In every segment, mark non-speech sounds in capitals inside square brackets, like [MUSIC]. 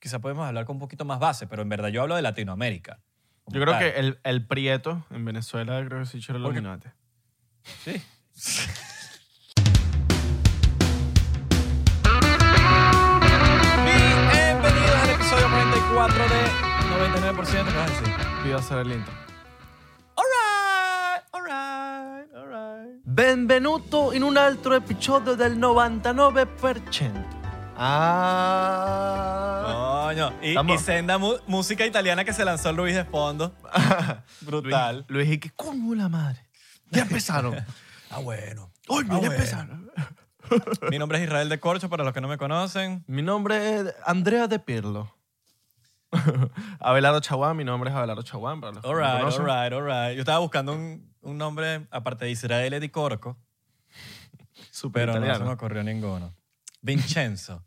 quizá podemos hablar con un poquito más base, pero en verdad yo hablo de Latinoamérica. Yo creo tal. que el, el Prieto en Venezuela creo que sí echó el Porque- Illuminati. Sí. Bienvenidos al episodio 44 de 99%. ¿Qué vas a decir? Voy a hacer el intro. Alright, alright, alright. Benvenuto in un altro episodio del 99%. Ah. Coño, y, y senda mu- música italiana que se lanzó Luis de fondo. [LAUGHS] Brutal. Luis, Luis, ¿y qué coño la madre? Ya empezaron. [LAUGHS] Ah, bueno. Uy, Ah, ya bueno. empezaron. Mi nombre es Israel de Corcho, para los que no me conocen. Mi nombre es Andrea de Pirlo. [LAUGHS] Abelardo Chaguán, mi nombre es Abelardo Chaguán. Para los que no me Alright, conocen. alright, alright. Yo estaba buscando un, un nombre, aparte de Israel de Corco, Súper pero no se me ocurrió ninguno. Vincenzo.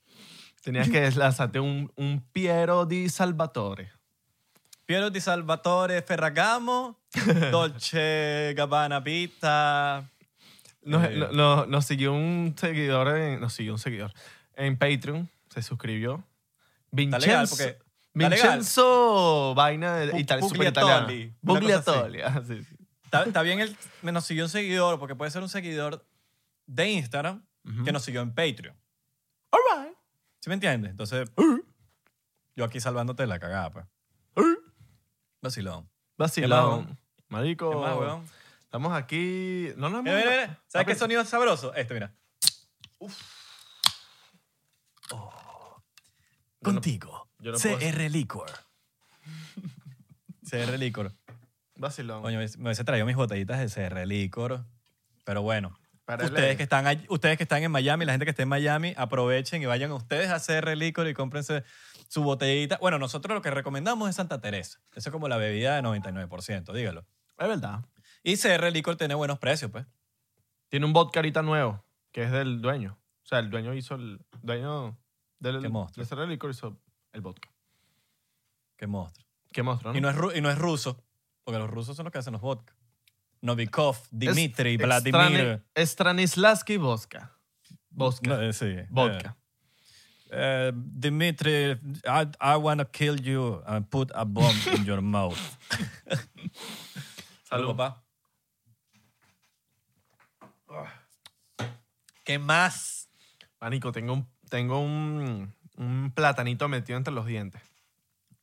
Tenías que lanzarte un, un Piero di Salvatore. Piero di Salvatore Ferragamo, [LAUGHS] Dolce Gabbana Pita. Nos, Eh. no- no- nos siguió un seguidor, en, nos siguió un seguidor en Patreon, se suscribió. Vincenzo, legal, porque... está legal. Vincenzo vaina de Italia, super Bugliatoli, italiana. una cosa así. Bugliatoli, ah, sí, sí. Está, está bien el... me Nos siguió un seguidor, porque puede ser un seguidor de Instagram Ujú. que nos siguió en Patreon. ¿Sí me entiendes? Entonces, [LAUGHS] yo aquí salvándote la cagada, pues. Vacilón. Vacilón. Marico. ¿Qué más, weón? Estamos aquí. No nos Mira, hemos- mira, mira. ¿Sabes qué Papi, sonido es sabroso? Este, mira. Yo no- Contigo. yo no puedo CR Licor. CR Licor. Vacilón. Coño, me me hubiese traído mis botellitas de CR Licor. Pero bueno, Para ustedes que, están ustedes que están en Miami, la gente que esté en Miami, aprovechen y vayan ustedes a CR Licor y cómprense su botellita. Bueno, nosotros lo que recomendamos es Santa Teresa. Eso es como la bebida de 99%, dígalo. Es verdad. Y CR Licor tiene buenos precios, pues. Tiene un vodka ahorita nuevo, que es del dueño. O sea, el dueño hizo el. Dueño del. De Cerro Licor hizo el vodka. Qué monstruo. Qué monstruo, ¿no? Y no, es, y no es ruso, porque los rusos son los que hacen los vodka. Novikov, Dmitry, Es- Vladimir. Strani- Stanislavski vodka. Vodka. No, eh, sí. vodka. Eh, eh, Dmitry, I, I want to kill you and put a bomb in your [LAUGHS] mouth. Salud, papá. ¿Qué más? Manico, tengo un, tengo un, un platanito metido entre los dientes.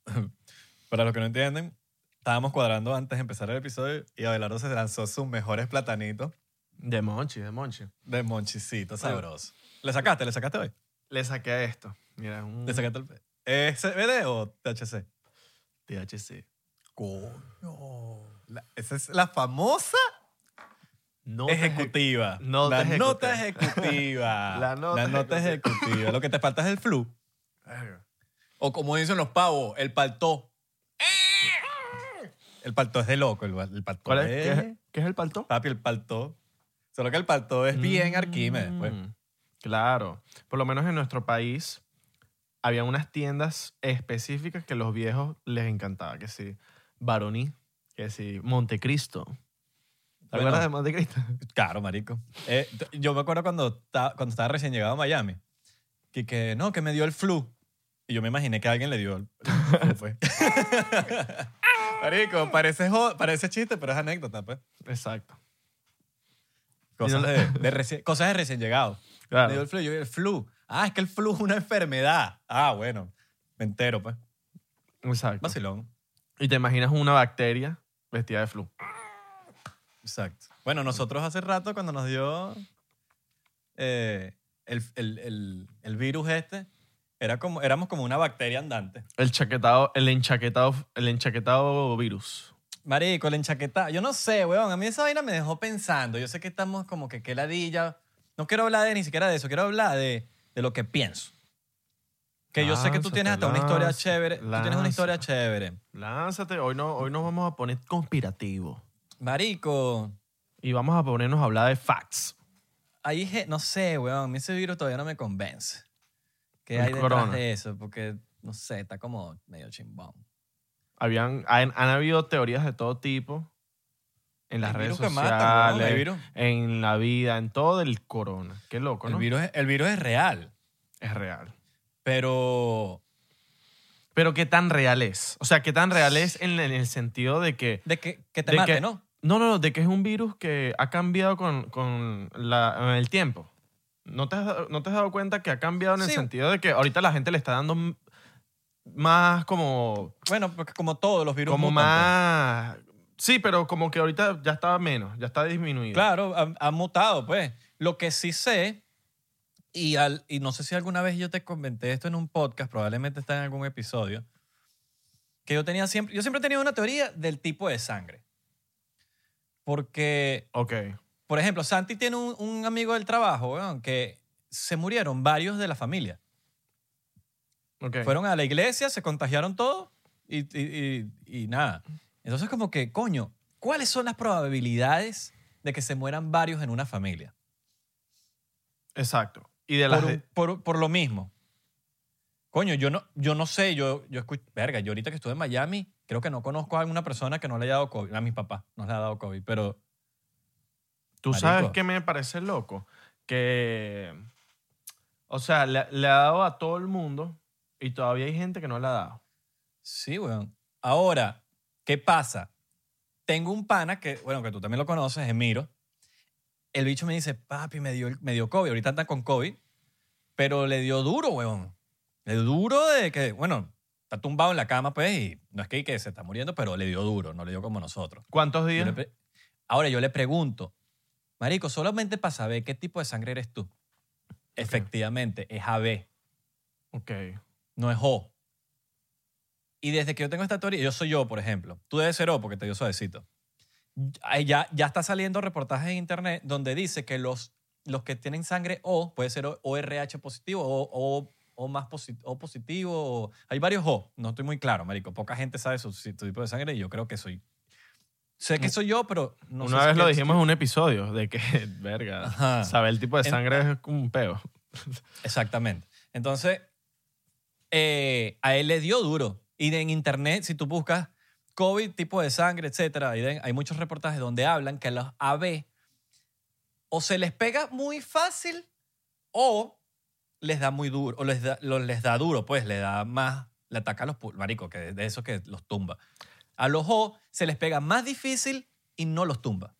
[LAUGHS] Para los que no entienden, estábamos cuadrando antes de empezar el episodio y Abelardo se lanzó sus mejores platanitos De monchi, de monchi. de monchicito sabroso. ¿Le sacaste? ¿Le sacaste hoy? Le saqué esto. Mira, un ¿Le sacaste el... ¿Es CBD o THC? THC. Coño. La- esa es la famosa No ejecutiva. [LAUGHS] nota la ejecutiva. nota ejecutiva. La nota ejecutiva. Lo que te falta es el flu. O como dicen los pavos, el paltó. El paltó es de loco. El, el paltó ¿Cuál es? ¿Qué, es, qué es el palto? Papi, el paltó. Solo que el paltó es bien Arquímedes, pues. Mm, Claro. Por lo menos en nuestro país había unas tiendas específicas que los viejos les encantaba. Que sí, Baroní, que sí, Montecristo. ¿Te Bueno. acuerdas de Montecristo? [LAUGHS] Claro, marico. Eh, t- yo me acuerdo cuando, ta- cuando estaba recién llegado a Miami, que, que no, que me dio el flu. Y yo me imaginé que alguien le dio el, el flu, fue. [LAUGHS] marico, parece, jo- parece chiste, pero es anécdota, pues. Exacto. Cosas de, de recién, cosas de recién llegado. Claro. Dio el flu. Yo, el flu. Ah, es que el flu es una enfermedad. Ah, bueno. Me entero, pues. Exacto. Vacilón. Y te imaginas una bacteria vestida de flu. Exacto. Bueno, nosotros hace rato cuando nos dio eh, el, el- el- el virus este, era como, éramos como una bacteria andante. El chaquetado, el enchaquetado, el enchaquetado virus. Marico, el enchaquetado. Yo no sé, weón. A mí esa vaina me dejó pensando. Yo sé que estamos como que qué ladilla. No quiero hablar de ni siquiera de eso. Quiero hablar de, de lo que pienso. Que yo sé que tú tienes hasta una historia lánzate, chévere. Tú tienes una historia chévere. Lánzate, hoy, no, hoy nos vamos a poner conspirativo. Marico, Y vamos a ponernos a hablar de facts. ahí, no sé, weón. A mí ese virus todavía no me convence. ¿Qué El hay detrás corona. de eso? Porque, no sé, está como medio chimbón. Habían, han, han habido teorías de todo tipo en las El redes virus que sociales, mata, weón, el virus. en la vida, en todo el corona. Qué loco, El ¿no? virus, es- el virus es real, Es real. pero Pero qué tan real es. O sea, qué tan real es en, en el sentido de que... De que, que te de mate, que- ¿no? No, no, no, de que es un virus que ha cambiado con, con la- el tiempo. ¿No te, has, dado- ¿No te has dado cuenta que ha cambiado en el Sí. sentido de que ahorita la gente le está dando m- más como... Bueno, porque como todos los virus Como mutan, pues. más... Sí, pero como que ahorita ya está menos, ya está disminuido. Claro, ha, ha mutado, pues. Lo que sí sé, y, al, y no sé si alguna vez yo te comenté esto en un podcast, probablemente está en algún episodio, que yo tenía siempre, yo siempre he tenido una teoría del tipo de sangre. Porque, Ok. Por ejemplo, Santi tiene un, un amigo del trabajo, weón, que se murieron varios de la familia. Fueron a la iglesia, se contagiaron todos y, y- y- y nada. Entonces, como que, coño, ¿cuáles son las probabilidades de que se mueran varios en una familia? Exacto. Y de las... por, de- un- por- por lo mismo. Coño, yo no, yo no sé, yo, yo escucho, verga, yo ahorita que estuve en Miami, creo que no conozco a alguna persona que no le haya dado COVID. A mis papás no le ha dado COVID, pero ¿Tú Marico. sabes qué me parece loco? Que, o sea, le, le ha dado a todo el mundo y todavía hay gente que no le ha dado. sí, weón. Ahora, ¿qué pasa? Tengo un pana que, bueno, que tú también lo conoces, Emiro. El bicho me dice, papi, me dio, me dio COVID. Ahorita anda con COVID, pero le dio duro, weón. Le dio duro de que, bueno, está tumbado en la cama, pues, y no es que, que se está muriendo, pero le dio duro, no le dio como nosotros. ¿Cuántos Yo días? le Ahora yo le pregunto, Marico, solamente para saber qué tipo de sangre eres tú. Efectivamente, es AB, Ok. no es O. Y desde que yo tengo esta teoría, yo soy yo, por ejemplo. Tú debes ser O porque te dio suavecito. Ya, ya está saliendo reportajes en internet donde dice que los, los que tienen sangre O, puede ser ORH positivo o, o, o más o positivo. o- hay varios O. No estoy muy claro, Marico. Poca gente sabe su, su tipo de sangre y yo creo que soy. Sé que soy yo, pero no sé Una si vez lo dijimos en un episodio de que, [LAUGHS] verga, Ajá. saber el tipo de En- sangre es como un peo. [LAUGHS] Exactamente. Entonces, eh, a él le dio duro. Y en internet, si tú buscas COVID, tipo de sangre, etcétera, de- hay muchos reportajes donde hablan que a los AB o se les pega muy fácil o les da muy duro, o les da, lo- les da duro, pues, le da más, le ataca a los pul- marico, que de eso que los tumba. A los O se les pega más difícil y no los tumba.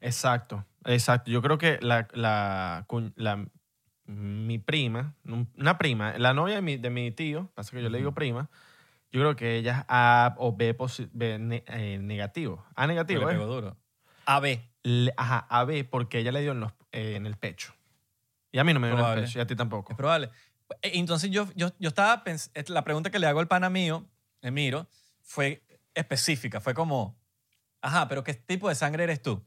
Exacto, exacto. Yo creo que la, la, la- mi prima, una prima, la novia de mi, de mi tío, pasa que yo le digo prima, yo creo que ella es A o B, posi- B ne- eh, negativo. A Le negativo, ¿eh? pegó duro. AB. Le- ajá, AB porque ella le dio en, los, eh, en el pecho. Y a mí no me dio en el pecho, y a ti tampoco. Es probable. Eh, Entonces yo, yo, yo estaba la pregunta que le hago al pana mío, Emiro, fue específica. Fue como, ajá, pero ¿qué tipo de sangre eres tú?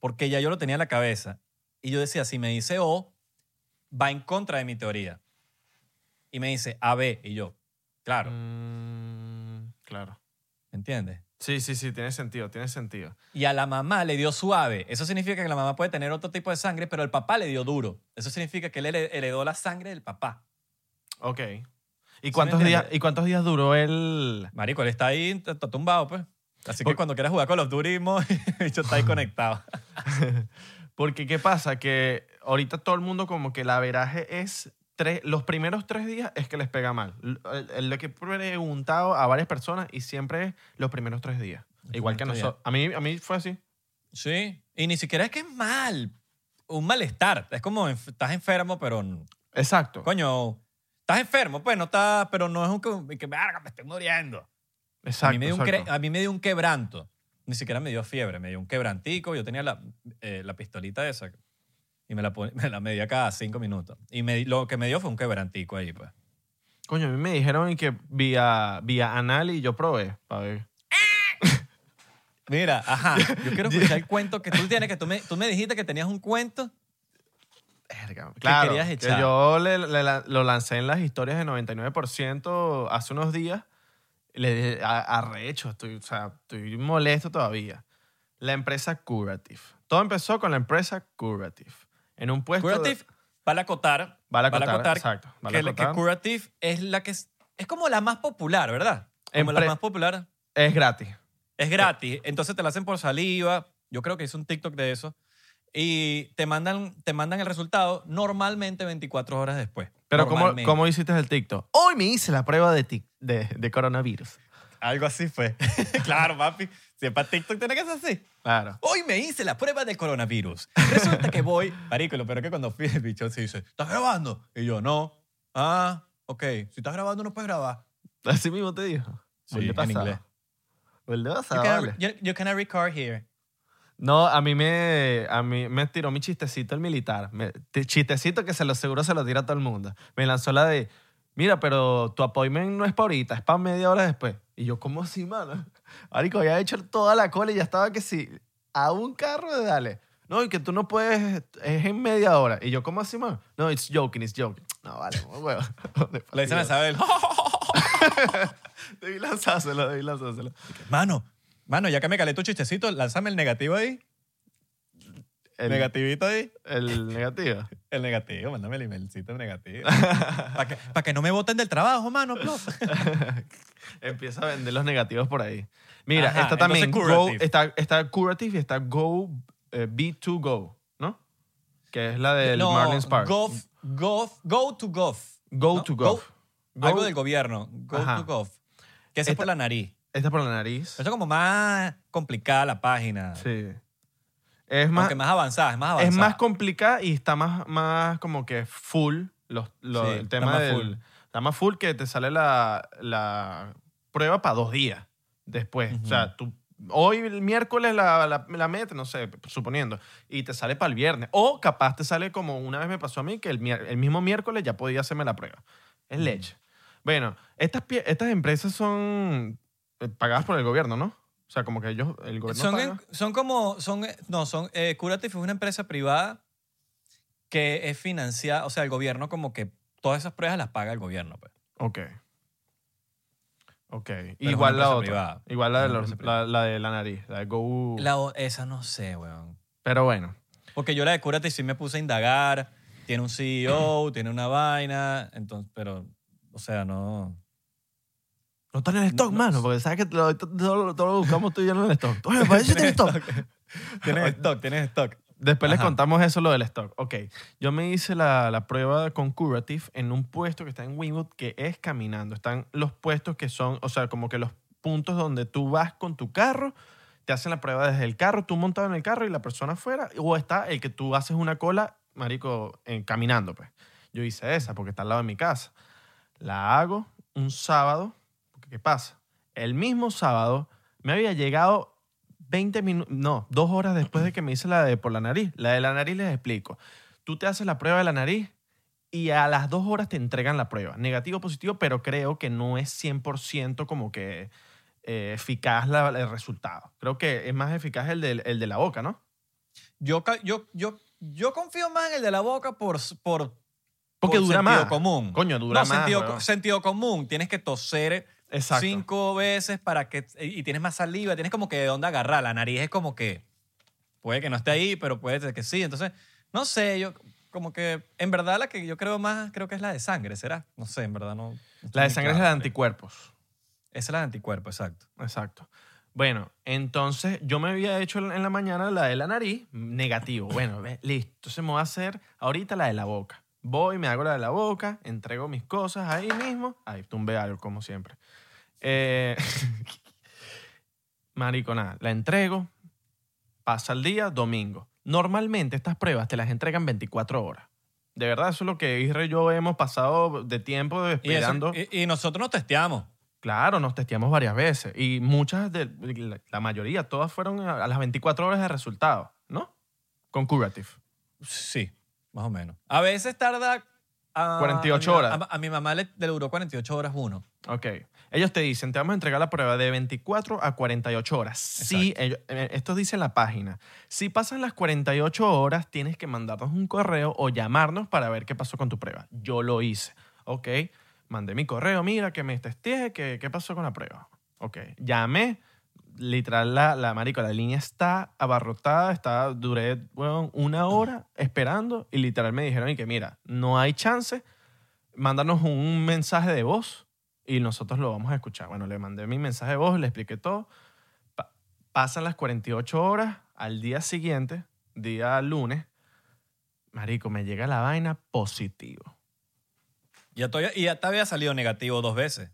Porque ya yo lo tenía en la cabeza. Y yo decía, si me dice O, va en contra de mi teoría. Y me dice AB. Y yo, claro, Mm, claro. ¿entiendes? Sí, sí, sí, tiene sentido, tiene sentido. Y a la mamá le dio suave. Eso significa que la mamá puede tener otro tipo de sangre, pero el papá le dio duro. Eso significa que él hered- heredó la sangre del papá. Ok. ¿Y cuántos, días? ¿Y cuántos días duró el...? Marico, él está ahí, está tumbado, pues. Así que cuando quieras jugar con los turismos, el bicho está ahí [LAUGHS] conectado. [LAUGHS] Porque, ¿qué pasa? Que ahorita todo el mundo como que la veraje es... Tres, los primeros tres días es que les pega mal. El- el- Lo que he preguntado a varias personas y siempre es los primeros tres días. Igual que tres nosotros. A mí, a mí fue así. Sí. Y ni siquiera es que es mal. Un malestar. Es como estás enfermo, pero. Exacto. Coño, estás enfermo, pues no estás. Pero no es un. que- que verga, me estoy muriendo. Exacto. a, mí me dio un exacto. cre- a mí me dio un quebranto. Ni siquiera me dio fiebre, me dio un quebrantico. Yo tenía la, eh, la pistolita esa y me la, pon- [LAUGHS] me la medía cada cinco minutos. Y me, lo que me dio fue un quebrantico ahí, pues. Coño, a mí me dijeron y que vía, vía anal y yo probé. para ver. [LAUGHS] Mira, ajá, yo quiero [LAUGHS] escuchar el cuento que tú tienes, que tú me, tú me dijiste que tenías un cuento. Verga, Claro, querías que echar? yo le- le la- lo lancé en las historias de 99% hace unos días. Le dije, "A- arrecho, estoy, o sea, estoy molesto todavía. La empresa Curative. Todo empezó con la empresa Curative. En un puesto... de- Curative, vale acotar. Vale acotar, exacto, vale que, la- que acotar. Curative es la que es, es como la más popular, ¿verdad? Como la Empre- más popular. Es gratis. Es gratis, entonces te la hacen por saliva. Yo creo que hice un TikTok de eso. Y te mandan, te mandan el resultado normalmente 24 horas después. Pero ¿cómo, Normalmente. ¿cómo hiciste el TikTok? Hoy me hice la prueba de, tic- de, de coronavirus. Algo así fue. [LAUGHS] claro, papi. Si es para TikTok, tiene que ser así. Claro. Hoy me hice la prueba de coronavirus. Resulta que voy. [LAUGHS] Marico, lo peor es que cuando fui, el bicho se dice: ¿Estás grabando? Y yo, no. Ah, ok. Si estás grabando, no puedes grabar. Así mismo te dijo. Sí, en inglés. Vuelve You pasado, can, vale. you, you can record here. No, a mí me, a mí me tiró mi chistecito el militar. Me- te- chistecito que se lo seguro se lo tira a todo el mundo. Me lanzó la de, mira, pero tu appointment no es para ahorita, es para media hora después. Y yo, ¿cómo así, mano? [LAUGHS] Marico, había hecho toda la cola y ya estaba que sí, a un carro de dale. No, y que tú no puedes, es en media hora. Y yo, ¿cómo así, mano? No, it's joking, it's joking. No, vale, huevo. [LAUGHS] Le dicen a Isabel, Debí lanzárselo, debí lanzárselo. mano, mano, ya que me calé tu chistecito, lánzame el negativo ahí. El, Negativito ahí. el negativo. [LAUGHS] El negativo, mándame el emailcito negativo. Para que, pa' que no me voten del trabajo, mano. [LAUGHS] Empieza a vender los negativos por ahí. Mira, Ajá, está también entonces Go, Curative. está, está Curative y está Go, eh, B2Go, ¿no? Que es la del no, Marlin Spark. Gov, gov, go to gov. Go ¿no? to Gov. Go- Algo del gobierno. Go Ajá. to gov. Que es por la nariz. Esta por la nariz. Esto es como más complicada la página. Sí. Es más, Aunque más avanzada, es más avanzada. es más complicada y está más, más como que full. Los, los- Sí, el está tema más del- full. Está más full que te sale la, la prueba para dos días después. O sea, tú hoy el miércoles la, la, la metes, no sé, suponiendo, y te sale para el viernes. O capaz te sale como una vez me pasó a mí que el, mier- el mismo miércoles ya podía hacerme la prueba. Es leche. Bueno, estas, pie- estas empresas son pagadas por el gobierno, ¿no? O sea, como que ellos, el gobierno Son, paga. son como, son, no, son, eh, Curative es una empresa privada que es financiada, o sea, el gobierno como que todas esas pruebas las paga el gobierno. Pues. Ok. Ok. es Igual la otra. privada. Igual la de, privada. la, la de la nariz, la de Go. La esa no sé, weón. Pero bueno. Porque yo la de Curative sí me puse a indagar, tiene un CEO, tiene una vaina, entonces, pero, o sea, no... No está en el stock, no- mano, porque sabes que todo, todo- todo lo buscamos tú y yo en el stock. Oye, me parece que tiene stock. [LAUGHS] Tienes stock, tienes stock. Después les Ajá. contamos eso, lo del stock. Ok, yo me hice la, la prueba con Curative en un puesto que está en Winwood que es caminando. Están los puestos que son, o sea, como que los puntos donde tú vas con tu carro, te hacen la prueba desde el carro, tú montado en el carro y la persona afuera, o está el que tú haces una cola, marico, caminando, pues. Yo hice esa porque está al lado de mi casa. La hago un sábado, ¿qué pasa? El mismo sábado me había llegado 20 minutos, no, dos horas después de que me hice la de por la nariz. La de la nariz les explico. Tú te haces la prueba de la nariz y a las dos horas te entregan la prueba. Negativo, positivo, pero creo que no es 100% como que eh, eficaz la- el resultado. Creo que es más eficaz el de, el de la boca, ¿no? Yo, yo, yo, yo confío más en el de la boca por, por, Porque por dura sentido más. común. Coño, dura no, más, sentido común. Tienes que toser Exacto. cinco veces para que... Y tienes más saliva, tienes como que de dónde agarrar. La nariz es como que... Puede que no esté ahí, pero puede ser que sí. Entonces, no sé, yo como que... En verdad la que yo creo más, creo que es la de sangre, ¿será? No sé, en verdad no... La de sangre es la de anticuerpos. Esa es la de anticuerpo, exacto. Exacto. Bueno, entonces yo me había hecho en la mañana la de la nariz, negativo. Bueno, listo. Entonces me voy a hacer ahorita la de la boca. Voy, me hago la de la boca, entrego mis cosas ahí mismo. Ahí tumbé algo, como siempre. Eh, [LAUGHS] marico, nada, la entrego, pasa el día, domingo. Normalmente estas pruebas te las entregan 24 horas. De verdad, eso es lo que Isra y yo hemos pasado de tiempo Y, eso- esperando. y- y nosotros nos testeamos. Claro, nos testeamos varias veces y muchas de la- la mayoría, todas fueron a a las 24 horas de resultado, ¿no? Con Curative. Sí, más o menos. A veces tarda... a- 48 a mi- horas. A, a mi mamá le, le duró 48 horas uno. Ok. Ellos te dicen, te vamos a entregar la prueba de 24 a 48 horas. Sí, ellos- eh, esto dice en la página. Si pasan las 48 horas, tienes que mandarnos un correo o llamarnos para ver qué pasó con tu prueba. Yo lo hice. Ok. Mandé mi correo, mira, que me testeé, que, qué pasó con la prueba. Ok. Llamé. Literal, la, la marico, la línea está abarrotada. Está, duré bueno, una hora esperando y literal me dijeron y que mira, no hay chance. Mándanos un mensaje de voz y nosotros lo vamos a escuchar. Bueno, le mandé mi mensaje de voz, le expliqué todo. Pa- pasan las 48 horas, al día siguiente día lunes, marico, me llega la vaina positivo. Ya todavía- y ya te había salido negativo dos veces.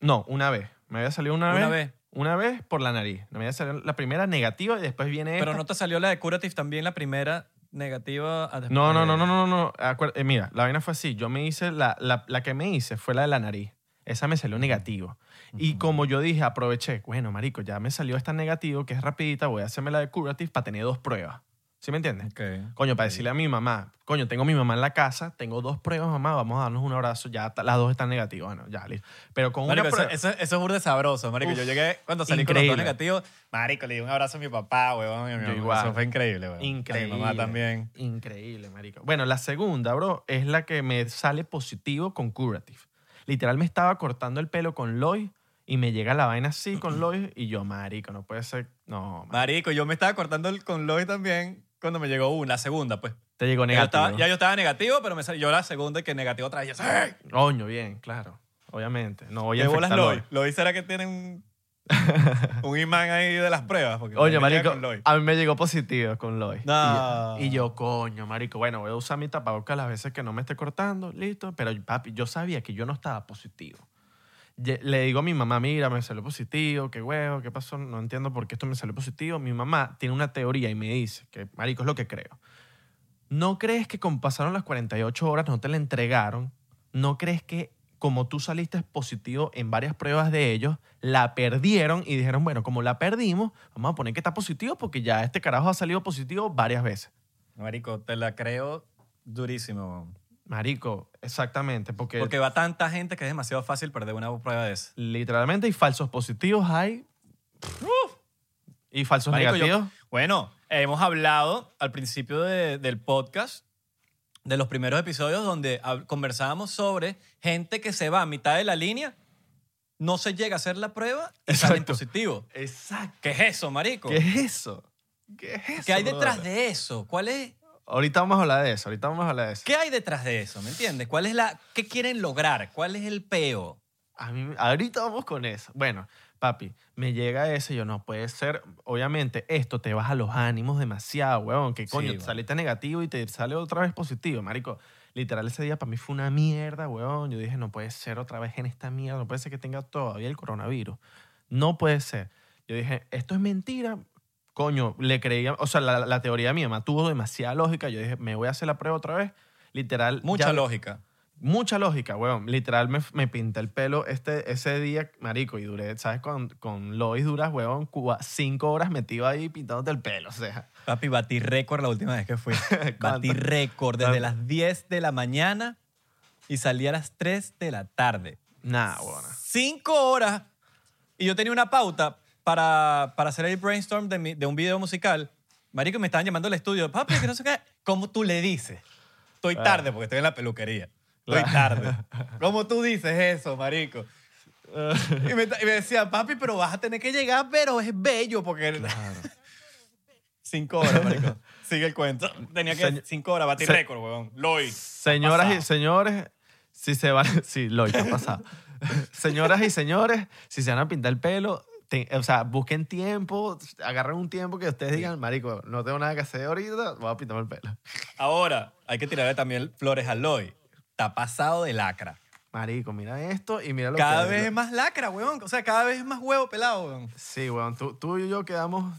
No, una vez. Me había salido una, Una vez. vez. Una vez por la nariz. Me había salido la primera negativa y después viene Pero esta. no te salió la de Curative también, la primera negativa. a No, no, no, no, no, no. Acuer- eh, mira, la vaina fue así. Yo me hice, la, la, la que me hice fue la de la nariz. Esa me salió negativo. Y Ujú. como yo dije, aproveché, bueno, marico, ya me salió esta negativo, que es rapidita, voy a hacerme la de Curative para tener dos pruebas. ¿Sí me entiendes? Ok. Coño, para decirle a mi mamá, coño, tengo a mi mamá en la casa, tengo dos pruebas, mamá, vamos a darnos un abrazo, ya las dos están negativas, bueno, ya, listo. Pero con Marico, una eso, prueba... eso, eso es burda de sabroso, marico. Uf, yo llegué cuando salí con los increíble. dos negativos. Marico, le di un abrazo a mi papá, weón. y a mi Yo mamá. igual. Eso fue increíble, weón. Increíble. A mi mamá también. Increíble, marico. Bueno, la segunda, bro, es la que me sale positivo con Curative. Literal, me estaba cortando el pelo con Loy y me llega la vaina así con Loy y yo, marico, no puede ser... No, marico. Marico, yo me estaba cortando el, con Lois también cuando me llegó una, la segunda, pues. Te llegó Ya yo, negativo. estaba, ya yo estaba negativo, pero me salió la segunda y que negativo otra vez. Yo, ¡sí! Coño, bien, claro. Obviamente. No voy a ¿Qué bolas infectar Lois? Lois será que tiene un, [LAUGHS] un imán ahí de las pruebas. Porque Oye, me llega marico, con a mí me llegó positivo con Loy. No. Y, yo, y yo, coño, marico, bueno, voy a usar mi tapabocas las veces que no me esté cortando, listo. Pero, papi, yo sabía que yo no estaba positivo. Le digo a mi mamá, mira, me salió positivo, qué huevo, qué pasó, no entiendo por qué esto me salió positivo. Mi mamá tiene una teoría y me dice, que marico es lo que creo. ¿No crees que como pasaron las 48 horas no te la entregaron? ¿No crees que como tú saliste positivo en varias pruebas de ellos, la perdieron y dijeron, bueno, como la perdimos, vamos a poner que está positivo porque ya este carajo ha salido positivo varias veces? Marico, te la creo durísimo. Marico, exactamente, porque, Porque va tanta gente que es demasiado fácil perder una prueba de esa. literalmente hay falsos positivos, hay... y falsos Marico, yo- negativos. Bueno, hemos hablado al principio de- del podcast, de los primeros episodios, donde conversábamos sobre gente que se va a mitad de la línea, no se llega a hacer la prueba y salen Exacto. positivos. Exacto. ¿Qué es eso, marico? ¿Qué es eso? ¿Qué es eso? ¿Qué hay detrás de eso? ¿Cuál es? Ahorita vamos a hablar de eso, ahorita vamos a hablar de eso. ¿Qué hay detrás de eso? ¿Me entiendes? ¿Cuál es la, ¿Qué quieren lograr? ¿Cuál es el peo? A mí, ahorita vamos con eso. Bueno, papi, me llega ese, yo no puede ser. Obviamente, esto te baja los ánimos demasiado, weón. Que Sí, coño, weón. saliste negativo y te sale otra vez positivo, marico. Literal, ese día para mí fue una mierda, weón. Yo dije, no puede ser otra vez en esta mierda, no puede ser que tenga todavía el coronavirus. No puede ser. Yo dije, esto es mentira. Coño, le creía, o sea, la, la teoría de mi mamá tuvo demasiada lógica. Yo dije, me voy a hacer la prueba otra vez. Literal. Mucha ya- lógica. Mucha lógica, weón. Literal me, me pinté el pelo este, ese día, marico, y duré, ¿sabes? Con, con Lois duras, weón, cua- cinco horas metido ahí pintándote el pelo, o sea. Papi, batí récord la última vez que fui. [LAUGHS] Batí récord desde las 10 de la mañana y salí a las 3 de la tarde. Nah, weón. Cinco horas. Y yo tenía una pauta para, para hacer el brainstorm de, mi- de un video musical. Marico, me estaban llamando al estudio. Papi, que no sé qué. ¿Cómo tú le dices? Estoy Ah. tarde porque estoy en la peluquería. Estoy tarde. [LAUGHS] ¿Cómo tú dices eso, marico? Y me, y me decía, papi, pero vas a tener que llegar, pero es bello porque... [LAUGHS] Cinco horas, marico. Sigue el cuento. Tenía que... Señor- cinco horas, batí Se- récord, weón. Loy. Señoras y señores, si se van, [LAUGHS] sí, ¿qué ha pasado? Señoras y señores, si se van a pintar el pelo, te- o sea, busquen tiempo, agarren un tiempo que ustedes digan, marico, no tengo nada que hacer ahorita, voy a pintarme el pelo. Ahora, hay que tirarle también flores a Loy. Está pasado de lacra. Marico, mira esto y mira lo Cada que... vez es más lacra, weón. O sea, cada vez es más huevo pelado, weón. Sí, weón, tú, tú y yo quedamos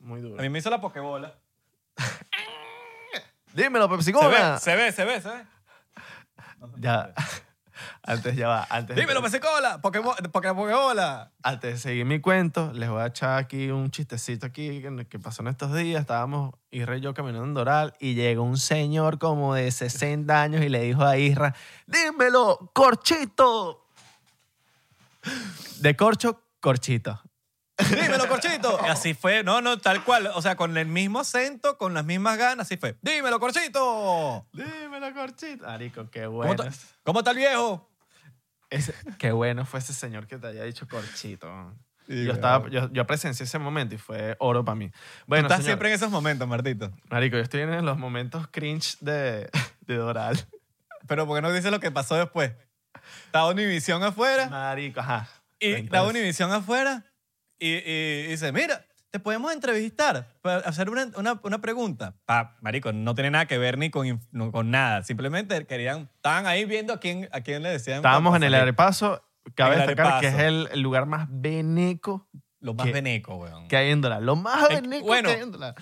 muy A duros. mí me hizo la pokebola. [LAUGHS] Dímelo, Pepsi Se ve, se ve, se ve, se ve. Ya, antes ya va, antes, Dímelo, Pepsi Cola. Pokebo- Poke- Pokebola. antes de seguir mi cuento, les voy a echar aquí un chistecito aquí que, que pasó en estos días. Estábamos Isra y yo caminando en Doral y llegó un señor como de 60 años y le dijo a Isra, dímelo, corchito. De corcho, corchito. Dímelo, corchito. Y así fue. No, no, tal cual. O sea, con el mismo acento, con las mismas ganas, así fue. Dímelo, corchito. Dímelo, corchito. Marico, qué ¿Cómo, bueno. es- ¿Cómo está el viejo? ese- qué bueno fue ese señor que te haya dicho corchito. Sí, yo, estaba, yo, yo presencié ese momento y fue oro para mí. Tú Bueno, estás señor, siempre en esos momentos, Martito. Marico, yo estoy en los momentos cringe de, de Doral. Pero ¿por qué no dices lo que pasó después? Estaba Univisión afuera Marico, ajá. y estaba Univisión afuera y, y dice, mira, te podemos entrevistar, para hacer una, una, una pregunta. Pa, marico, no tiene nada que ver ni con, no, con nada. Simplemente querían, estaban ahí viendo a quién, a quién le decían. Estábamos en el arepaso. Cabe el destacar que es el, el lugar más beneco Lo más que- veneco, weón. que hay en Doral. Lo más Es- beneco bueno. que hay en Doral.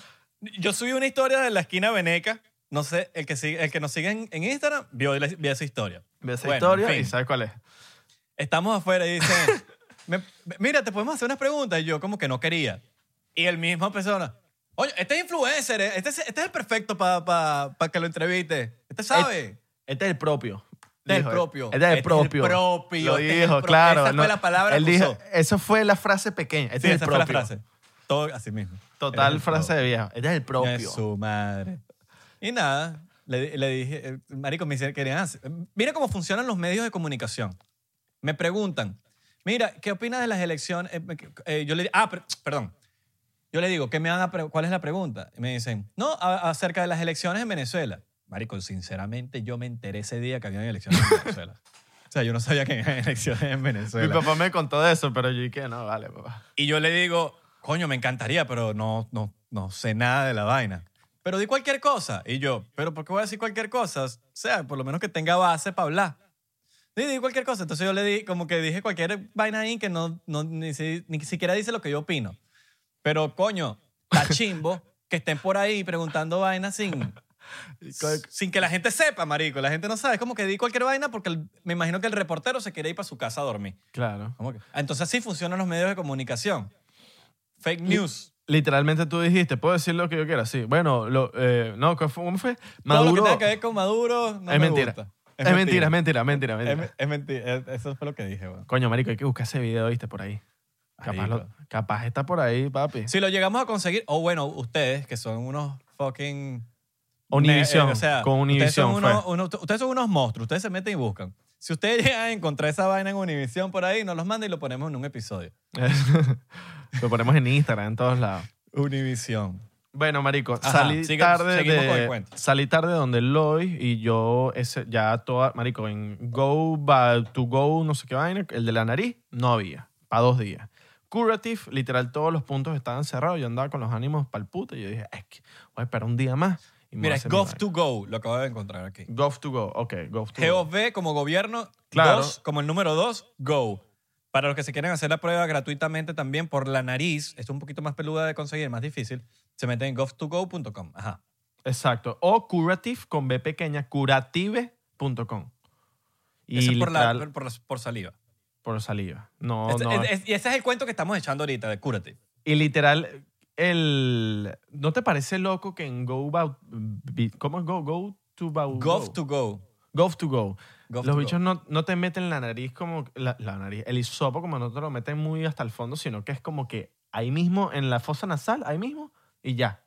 Yo subí una historia de la esquina veneca. No sé, el que, sigue, el que nos sigue en, en Instagram vio, vio esa historia. Ve esa Bueno, historia en y fin. sabes cuál es. Estamos afuera y dice, [LAUGHS] "Me- mira, te podemos hacer unas preguntas. Y yo como que no quería. Y el mismo persona, oye, este es influencer, ¿eh? este es, este es el perfecto para que lo entreviste. Este sabe. Este es el propio. Este es el Dijo, propio. Este es el Este propio. propio, Lo este es el dijo, claro. esa fue la palabra Él que dijo, usó. eso fue la frase pequeña. Este Sí, es el esa fue la propio. frase. Todo así mismo. Total frase de viejo. Este es el propio. es su madre. Y nada, le, le dije, eh, marico, me hicieron, querían hacer- Mira cómo funcionan los medios de comunicación. Me preguntan, mira, ¿qué opinas de las elecciones? Eh, eh, yo le ah, per- perdón. Yo le digo, ¿qué me van a ¿cuál es la pregunta? Y me dicen, no, a- acerca de las elecciones en Venezuela. Marico, sinceramente yo me enteré ese día que había elecciones en Venezuela. [LAUGHS] O sea, yo no sabía que había elecciones en Mi Venezuela. papá me contó de eso, pero yo dije, no, vale, papá. Y yo le digo, coño, me encantaría, pero no, no, no sé nada de la vaina. Pero di cualquier cosa. Y yo, ¿pero por qué voy a decir cualquier cosa? O sea, por lo menos que tenga base para hablar. Di, di cualquier cosa. Entonces yo le di, como que dije cualquier vaina ahí que no, no ni, si- ni siquiera dice lo que yo opino. Pero, coño, está [LAUGHS] chimbo que estén por ahí preguntando vainas sin, sin que la gente sepa, marico. La gente no sabe. Es como que di cualquier vaina porque el- me imagino que el reportero se quiere ir para su casa a dormir. Claro. Entonces así funcionan los medios de comunicación. Fake news. Literalmente tú dijiste, puedo decir lo que yo quiera, sí. Bueno, lo, eh, no, ¿cómo fue? ¿Cómo fue? Todo lo que Maduro. tenga que ver con Maduro no es me mentira. gusta. Es mentira, es mentira, es mentira, es Es, mentira. es mentira. Es- Eso fue lo que dije, weón. Coño, marico, hay que buscar ese video, ¿viste? Por ahí. Capaz, Marico. lo- capaz está por ahí, papi. Si lo llegamos a conseguir, o bueno, ustedes que son unos fucking... Univision, ne- eh, o sea, con ustedes son, Univision unos, ustedes son unos monstruos. Ustedes se meten y buscan. Si ustedes llegan a encontrar esa vaina en Univision por ahí, nos los mandan y lo ponemos en un episodio. [LAUGHS] lo ponemos en Instagram, en todos lados. Univision. Bueno, marico, Ajá, salí sigue- tarde seguimos con el de cuento. salí tarde donde Loy y yo ese ya toda, marico, en Go ba- to Go no sé qué vaina, el de la nariz no había, para dos días. Curative, literal todos los puntos estaban cerrados, yo andaba con los ánimos pa'l puto y yo dije, es que voy a esperar un día más. Y me voy a Mira, es hacer mi Gov vaina. to Go, lo acabo de encontrar aquí. Gov to Go, ok, Gov to Go. GOV como gobierno, Claro. dos como el número dos, Go. Para los que se quieren hacer la prueba gratuitamente también por la nariz, es un poquito más peluda de conseguir, más difícil, se meten en gov2go.com. Ajá. Exacto, o Curative con B pequeña, curative.com. Y Eso es por, la, literal, por, la- por saliva. por saliva. No, Este- no. es- es- y ese es el cuento que estamos echando ahorita de Curative. Y literal, el... ¿no te parece loco que en Go About... ¿Cómo es Go? Go to About... Gov to Go. Gov to Go. Gov Los to bichos Go. no, no te meten la nariz como... La, la nariz, el hisopo como no te lo meten muy hasta el fondo, sino que es como que ahí mismo, en la fosa nasal, ahí mismo, y ya.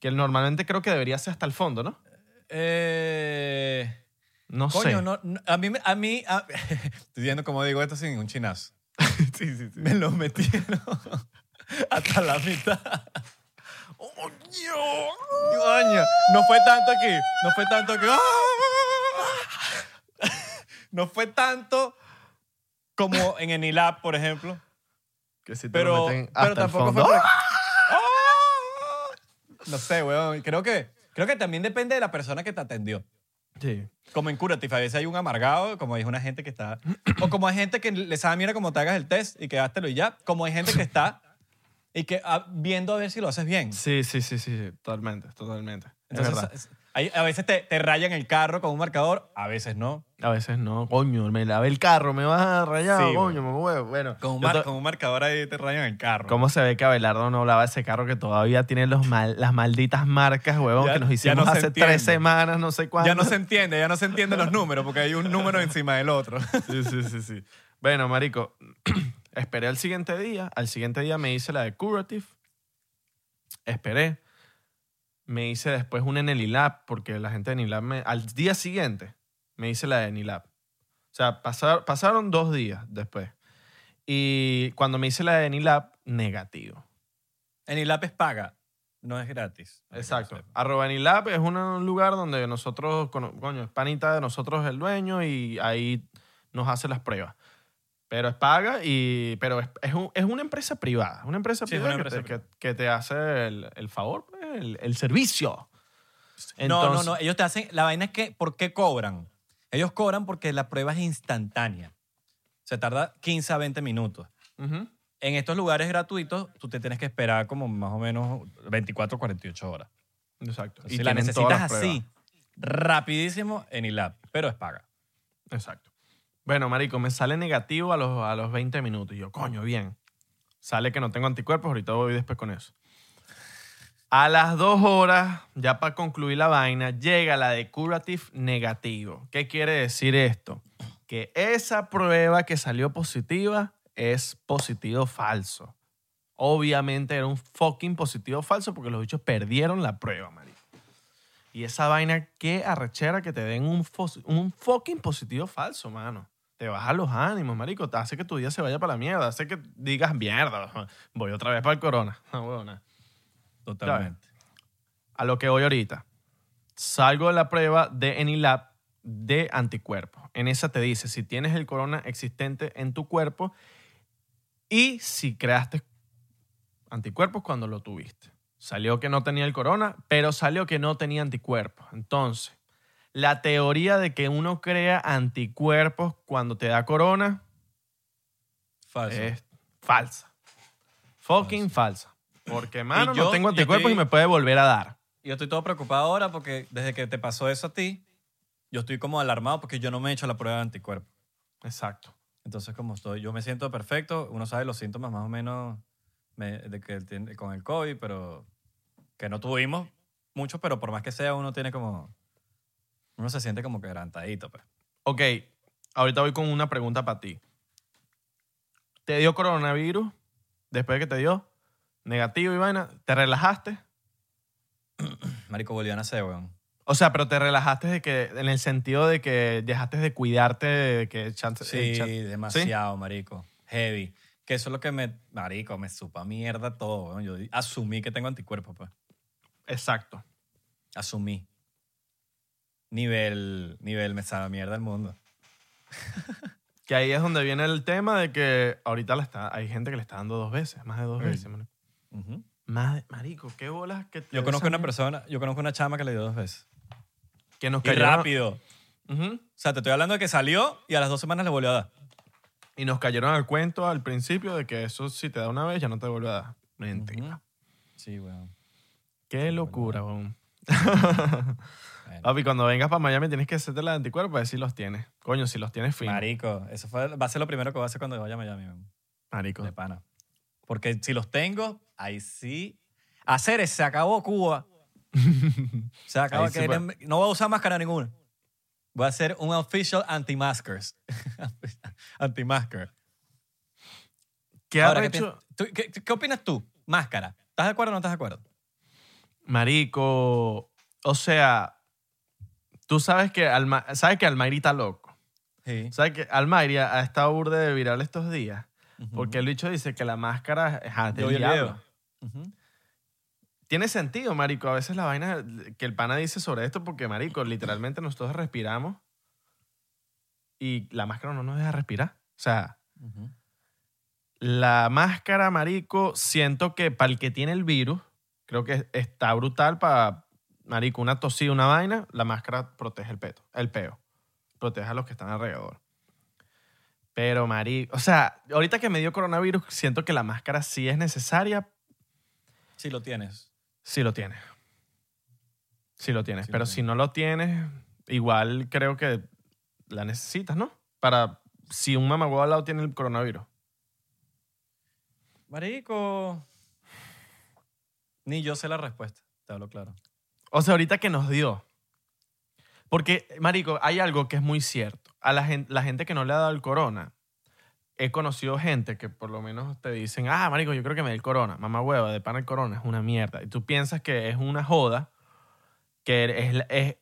Que normalmente creo que debería ser hasta el fondo, ¿no? Eh, No sé. coño, no, no, a mí, a mí a- [LAUGHS] estoy viendo como digo esto sin un chinazo. [LAUGHS] sí, sí, sí. Me lo metieron [LAUGHS] hasta la mitad. Coño, no fue tanto aquí. No fue tanto que. No fue tanto como en Enilab, por ejemplo. Que si te Pero, lo meten hasta pero el tampoco fue. por- ¡Ah! No sé, weón. Creo que, creo que también depende de la persona que te atendió. Sí. Como en Curative, a veces hay un amargado, como hay una gente que está. [CLEARS THROAT] O como hay gente que le sabe, mira cómo te hagas el test y quedártelo y ya. Como hay gente que está y que ah, viendo a ver si lo haces bien. Sí, sí, sí, sí, sí, totalmente, totalmente. es Entonces, verdad. es- hay- a veces te, te rayan el carro con un marcador, a veces no. A veces no, coño, me lavé el carro, me vas a rayar, Sí, coño, me muevo. Bueno, Con un, yo mar- to- con un marcador ahí te rayan el carro. ¿cómo se ve que Abelardo no lava ese carro que todavía tiene los mal- las malditas marcas, huevón, Ya- que nos ya hicimos no se hace entiende. tres semanas, no sé cuándo? Ya no se entiende, ya no se entienden los números porque hay un número encima del otro. [LAUGHS] Sí, sí, sí, sí. Bueno, marico, [CLEARS THROAT] esperé al siguiente día. Al siguiente día me hice la de Curative. Esperé. Me hice después una en el ILAB, porque la gente de Nilab me... Al día siguiente me hice la de Nilab. O sea, pasar- pasaron dos días después. Y cuando me hice la de Nilab, negativo. Enilab es paga, no es gratis. Exacto. Arroba Nilab es un lugar donde nosotros, coño, es panita de nosotros el dueño y ahí nos hace las pruebas. Pero es paga y... Pero es, es, un- es una empresa privada. Una empresa Sí, privada una que, te, empresa que- que te hace el, el favor, el, el servicio. no, no, no. Ellos te hacen. La vaina es que, ¿por qué cobran? Ellos cobran porque la prueba es instantánea. Se tarda 15 a 20 minutos. En estos lugares gratuitos, tú te tienes que esperar como más o menos 24 48 horas. Exacto. si la necesitas así, rapidísimo, en ILAB, pero es paga. Exacto. Bueno, marico, me sale negativo a los, a los 20 minutos. Y yo, coño, bien. Sale que no tengo anticuerpos, ahorita voy después con eso. A las dos horas, ya para concluir la vaina, llega la de curative negativo. ¿Qué quiere decir esto? Que esa prueba que salió positiva es positivo falso. Obviamente era un fucking positivo falso porque los bichos perdieron la prueba, marico. Y esa vaina, qué arrechera que te den un, un fucking positivo falso, mano. Te baja los ánimos, marico. Te hace que tu día se vaya para la mierda. Hace que digas, mierda, voy otra vez para el corona. [LAUGHS] No, huevona. Totalmente. A lo que voy ahorita. Salgo de la prueba de Enilab de anticuerpos. En esa te dice si tienes el corona existente en tu cuerpo y si creaste anticuerpos cuando lo tuviste. Salió que no tenía el corona, pero salió que no tenía anticuerpos. Entonces, la teoría de que uno crea anticuerpos cuando te da corona Falso. es falsa. Fucking falsa. Porque, mano, yo- no tengo anticuerpos estoy- y me puede volver a dar. Y yo estoy todo preocupado ahora porque desde que te pasó eso a ti, yo estoy como alarmado porque yo no me he hecho la prueba de anticuerpo. Exacto. Entonces, como estoy, yo me siento perfecto. Uno sabe los síntomas más o menos me- de que con el COVID, pero que no tuvimos mucho, pero por más que sea, uno tiene como. Uno se siente como quebrantadito, pues. Ok, ahorita voy con una pregunta para ti. ¿Te dio coronavirus? Después de que te dio, negativo y vaina, ¿te relajaste? [CLEARS THROAT] Marico, volvió a nacer, weón. O sea, pero te relajaste de que, en el sentido de que dejaste de cuidarte, de que chance- Sí, eh, demasiado, marico. Heavy. Que eso es lo que me. Marico, me supa mierda todo, weón. Yo asumí que tengo anticuerpos, pues. Exacto. Asumí. Nivel. Nivel me sabe mierda el mundo. Que ahí es donde viene el tema de que ahorita le está, hay gente que le está dando dos veces, más de dos Sí. veces. marico. Más de- marico, qué bolas que te Yo conozco una persona, yo conozco una chama que le dio dos veces. que nos Y rápido. O sea, te estoy hablando de que salió y a las dos semanas le volvió a dar. Y nos cayeron al cuento al principio de que eso si te da una vez ya no te vuelve a dar. Mentira. Ujú. Sí, weón. Qué locura, weón. [LAUGHS] Bueno. Papi, cuando vengas para Miami tienes que hacerte la de anticuerpos a ver si los tienes. Coño, si los tienes fin. Marico, eso fue, va a ser lo primero que voy a hacer cuando vaya a Miami. Marico. De pana. Porque si los tengo, ahí sí. Hacer se acabó Cuba. [LAUGHS] Se acabó. Ahí sí que fue. no voy a usar máscara ninguna. Voy a hacer un official anti-maskers. [LAUGHS] anti-masker. ¿Qué Ahora, ¿qué, tú- qué- qué opinas tú? Máscara. ¿Estás de acuerdo o no estás de acuerdo? Marico, o sea, tú sabes que, Alma, sabes que Almairi está loco. Sí. ¿Sabes que Almairi ha estado burde de viral estos días? Porque el bicho dice que la máscara es ah, del Yo diablo. Tiene sentido, marico. A veces la vaina que el pana dice sobre esto, porque, marico, literalmente nosotros respiramos y la máscara no nos deja respirar. O sea, la máscara, marico, siento que para el que tiene el virus, creo que está brutal para, marico, una tosida, una vaina, la máscara protege el peto, el peo. Protege a los que están alrededor. Pero, marico, o sea, ahorita que me dio coronavirus, siento que la máscara sí es necesaria, Sí lo tienes. Sí lo tienes. Sí lo tienes. Lo Pero tienes. si no lo tienes, igual creo que la necesitas, ¿no? Para si un mamagüevo al lado tiene el coronavirus. Marico. Ni yo sé la respuesta. Te hablo claro. O sea, ahorita que nos dio. Porque, marico, hay algo que es muy cierto. A la gente, la gente que no le ha dado el corona, he conocido gente que por lo menos te dicen, ah, marico, yo creo que me dio el corona. Mamá hueva, de pan el corona es una mierda. Y tú piensas que es una joda, que es, la- es-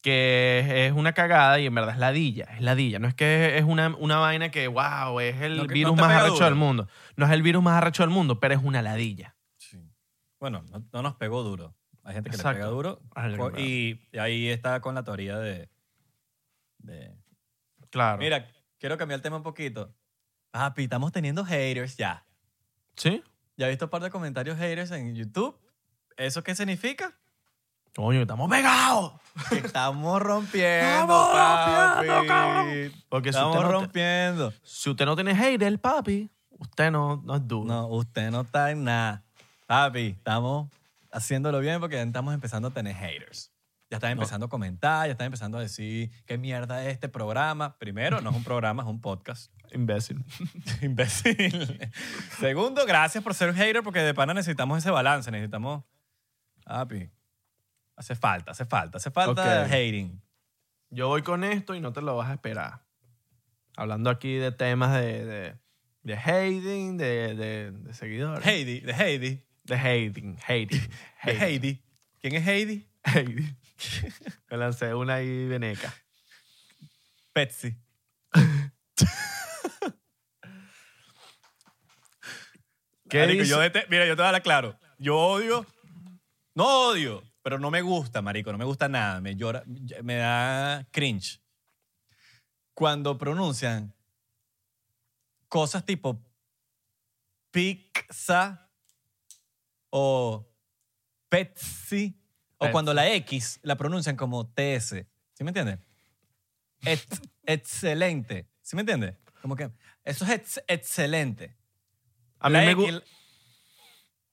que es una cagada y en verdad es ladilla. Es ladilla. No es que es una, una vaina que, wow, es el No, que no virus más arrecho duro. del mundo. No es el virus más arrecho del mundo, pero es una ladilla. Sí. Bueno, no, no nos pegó duro. Hay gente que Exacto. le pega duro. Y ahí está con la teoría de, de- Claro. Mira, quiero cambiar el tema un poquito. Papi, estamos teniendo haters ya. ¿Sí? Ya he visto un par de comentarios haters en YouTube. ¿Eso qué significa? Coño, estamos pegados. Que estamos rompiendo, Estamos papi. rompiendo, cabrón. Porque si Estamos usted, no te- rompiendo. si usted no tiene hater, papi, usted no, no es duro. No, usted no está en nada. Papi, estamos haciéndolo bien porque ya estamos empezando a tener haters. Ya están empezando a comentar, ya están empezando a decir qué mierda es este programa. Primero, no es un programa, es un podcast. Imbécil. [LAUGHS] Imbécil. Segundo, gracias por ser hater porque de pana necesitamos ese balance. Necesitamos. Papi. Hace falta, hace falta, hace falta Ok. hating. Yo voy con esto y no te lo vas a esperar. Hablando aquí de temas de, de, de hating, de, de, de seguidores. Heidi, de Heidi. De hating, hating, [LAUGHS] De. Heidi. ¿Quién es Heidi? hating. [LAUGHS] Me lancé una ahí veneca. Petsy. [LAUGHS] ¿Qué Marico, dice? yo dete- mira, yo te voy a hablar claro. Yo odio, no odio, pero no me gusta, marico, no me gusta nada. Me llora, me da cringe. Cuando pronuncian cosas tipo pizza o Pepsi, o Pepsi. cuando la X la pronuncian como TS. ¿Sí me entiendes? Ex- excelente. ¿Sí me entiendes? Como que eso es ex- excelente. A mí, La me X- gu-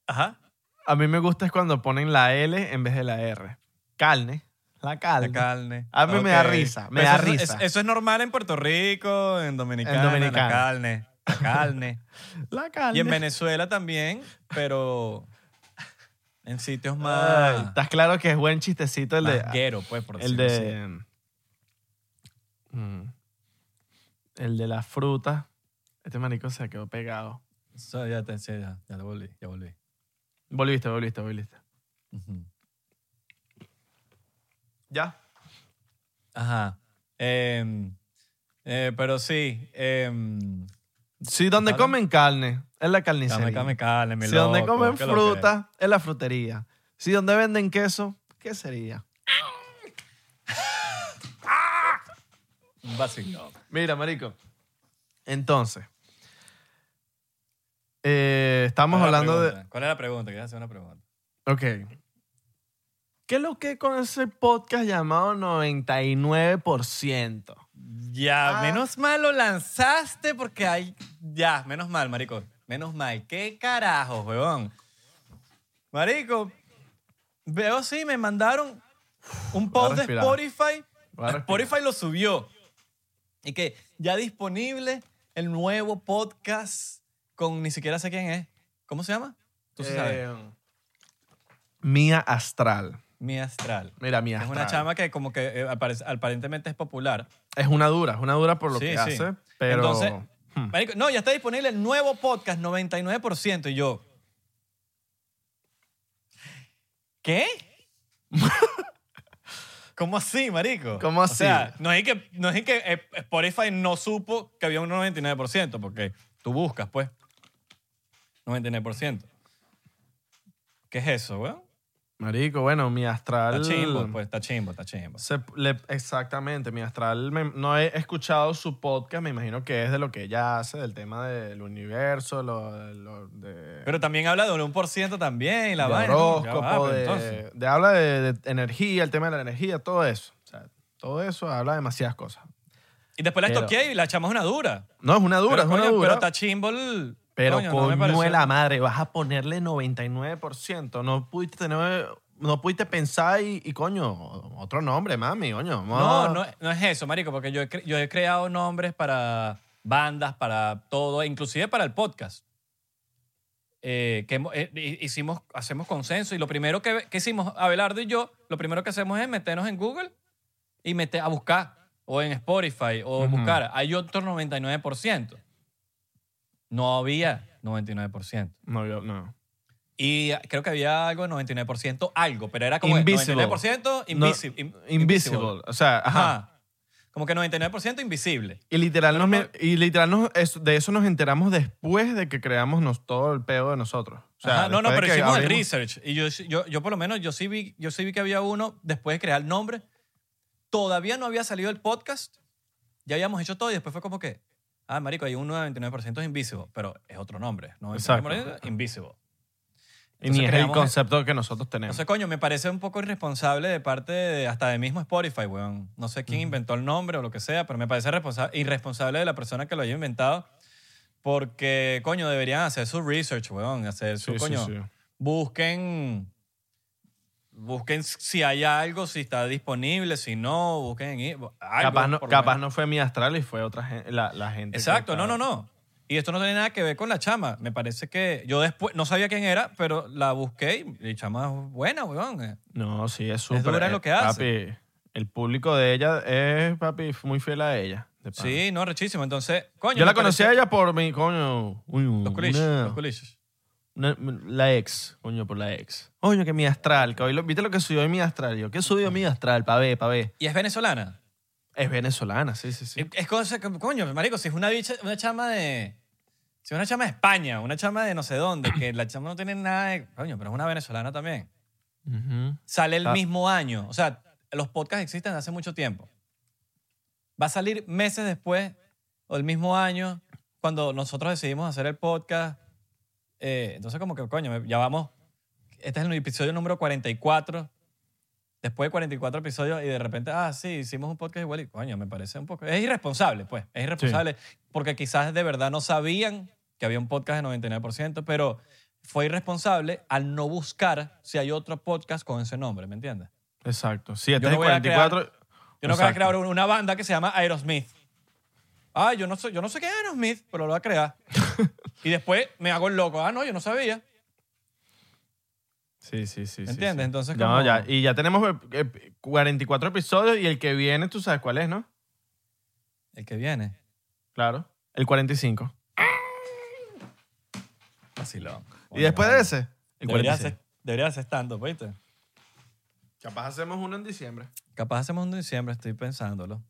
Ajá. a mí me gusta es cuando ponen la L en vez de la R. Carne. La carne. La carne. A mí me da Ok. risa, me Pero da eso, es- risa. Eso, es normal en Puerto Rico, en Dominicana, En Dominicana. la carne. [LAUGHS] La carne. La carne. y en Venezuela también, pero en sitios más, Estás claro que es buen chistecito el de... más guero, pues, por El decirlo de... Mm. El de la fruta. Este marico se quedó pegado. Ya, te, sí, ya, ya lo volví, ya volví. Volviste, volviste, volviste. Ujú. Ya. Ajá. Em, eh, pero sí, em, Sí, donde Claro. comen carne, es la carnicería. Si donde comen fruta, es la frutería. Si donde venden queso, ¿qué sería? Un vacilón. Mira, marico. Entonces, eh, estamos ¿Cuál es la hablando de... ¿Cuál es la pregunta? Quería hacer una pregunta. Ok. ¿Qué es lo que con ese podcast llamado 99%? Ya, Ah. menos mal lo lanzaste porque hay. Ya, menos mal, marico. Menos mal. ¿Qué carajo, huevón? Marico, veo sí, me mandaron un post de respirar. Spotify. Voy a respirar. Spotify lo subió. Y que ya disponible el nuevo podcast con ni siquiera sé quién es. ¿Cómo se llama? Tú sí sabes. Eh, Mía Astral. Mi Astral. Mira, Mía Es Astral. una chama que como que eh, aparentemente es popular. Es una dura, es una dura por lo Sí, que sí. hace, pero... Entonces, Hmm. Marico, no, ya está disponible el nuevo podcast 99% y yo. ¿Qué? [LAUGHS] ¿Cómo así, marico? ¿Cómo O así? sea, no es que, no es que eh, Spotify no supo que había un 99%, porque tú buscas, pues. 99%. ¿Qué es eso, weón? Marico, bueno, mi astral... Está chimbo, pues, está chimbo, está chimbo. se- le- exactamente, mi astral, me- no he escuchado su podcast, me imagino que es de lo que ella hace, del tema del universo, lo, lo- de, Pero también habla de un 1% también, la de vaina. horóscopo, va, pero de, de- habla de, de energía, el tema de la energía, todo eso. O sea, todo eso habla de demasiadas cosas. Y después la pero- toqué y la echamos una dura. No, es una dura, Pero, es una coño, dura. Pero está chimbo el... Pero coño, no me coño la madre, vas a ponerle 99%. No pudiste tener, no pudiste pensar y, y, coño, otro nombre, mami, coño. No, no, no es eso, marico, porque yo he, cre- yo he creado nombres para bandas, para todo, inclusive para el podcast. Eh, que hemos- eh, hi- hicimos, hacemos consenso y lo primero que, que hicimos, Abelardo y yo, lo primero que hacemos es meternos en Google y meter, a buscar, o en Spotify, o buscar. Hay otro 99%. No había 99%. No, yo- no. Y creo que había algo de 99% algo, pero era como Invisible. 99% No, invisible. in- invisible. O sea, ajá. Ajá. Como que 99% invisible. Y literal, nos, no- y literal nos- de eso nos enteramos después de que creamos nos- todo el pedo de nosotros. O sea, Ajá, no, no, pero hicimos el research. Y yo, yo, yo por lo menos, yo sí, vi, yo sí vi que había uno después de crear el nombre. Todavía no había salido el podcast. Ya habíamos hecho todo y después fue como que, Ah, marico, hay un 99% es Invisible, pero es otro nombre. ¿no? Exacto. Invisible. Y Entonces ni es el creamos- concepto que nosotros tenemos. Entonces, coño, me parece un poco irresponsable de parte de, hasta de mismo Spotify, weón. No sé quién inventó el nombre o lo que sea, pero me parece responsa- irresponsable de la persona que lo haya inventado porque, coño, deberían hacer su research, weón. Hacer su, Sí, sí, coño, sí. busquen... Busquen si hay algo, si está disponible, si no, busquen en- algo. capaz no, por lo capaz menos. no fue mi astral y fue otra gente, la, la gente. que Exacto, no, estaba- no, no. Y esto no tiene nada que ver con la chama. Me parece que yo después no sabía quién era, pero la busqué y la chama es buena, weón. No, sí, es súper. dura en lo eh, que hace. Papi, el público de ella es, papi, muy fiel a ella. de pana. Sí, no, rechísimo. Entonces, coño. Yo la me conocí parece- a ella por mi, coño, uy, Los culiches, una- los culiches. Una- la ex, coño, por la ex. Coño, que mi astral, lo- ¿viste lo que subió hoy mi astral? Yo, ¿qué subió mi astral? Pa' ver, pa' ver. ¿Y es venezolana? Es venezolana, sí, sí, sí. Es- Es cosa que, coño, marico, si es una bicha, una chama de... Si es una chama de España, una chama de no sé dónde, que la chama no tiene nada de... Coño, pero es una venezolana también. Ujú. Sale el Ah. mismo año. O sea, los podcasts existen desde hace mucho tiempo. Va a salir meses después o el mismo año cuando nosotros decidimos hacer el podcast. Eh, entonces, como que, coño, ya vamos. Este es el episodio número 44. Después de 44 episodios y de repente, ah, sí, hicimos un podcast igual y, coño, me parece un poco... Es irresponsable, pues. Es irresponsable porque quizás de verdad no sabían que había un podcast de 99%, pero fue irresponsable al no buscar si hay otro podcast con ese nombre, ¿me entiendes? Exacto. Sí, este Yo no voy a 44. Yo no voy a crear una banda que se llama Aerosmith. Ah, yo no, sé, yo no sé qué es Aerosmith, pero lo voy a crear. Y después me hago el loco. Ah, no, yo no sabía. Sí, sí, sí. ¿Entiendes? sí. Entonces, No, ya. Y ya tenemos eh, eh, 44 episodios y el que viene, tú sabes cuál es, ¿no? El que viene. Claro. El 45. Vacilón. y después de ese, el Debería 46. ser, debería ser stand-up, ¿viste? Capaz hacemos uno en diciembre. Capaz hacemos un diciembre, estoy pensándolo.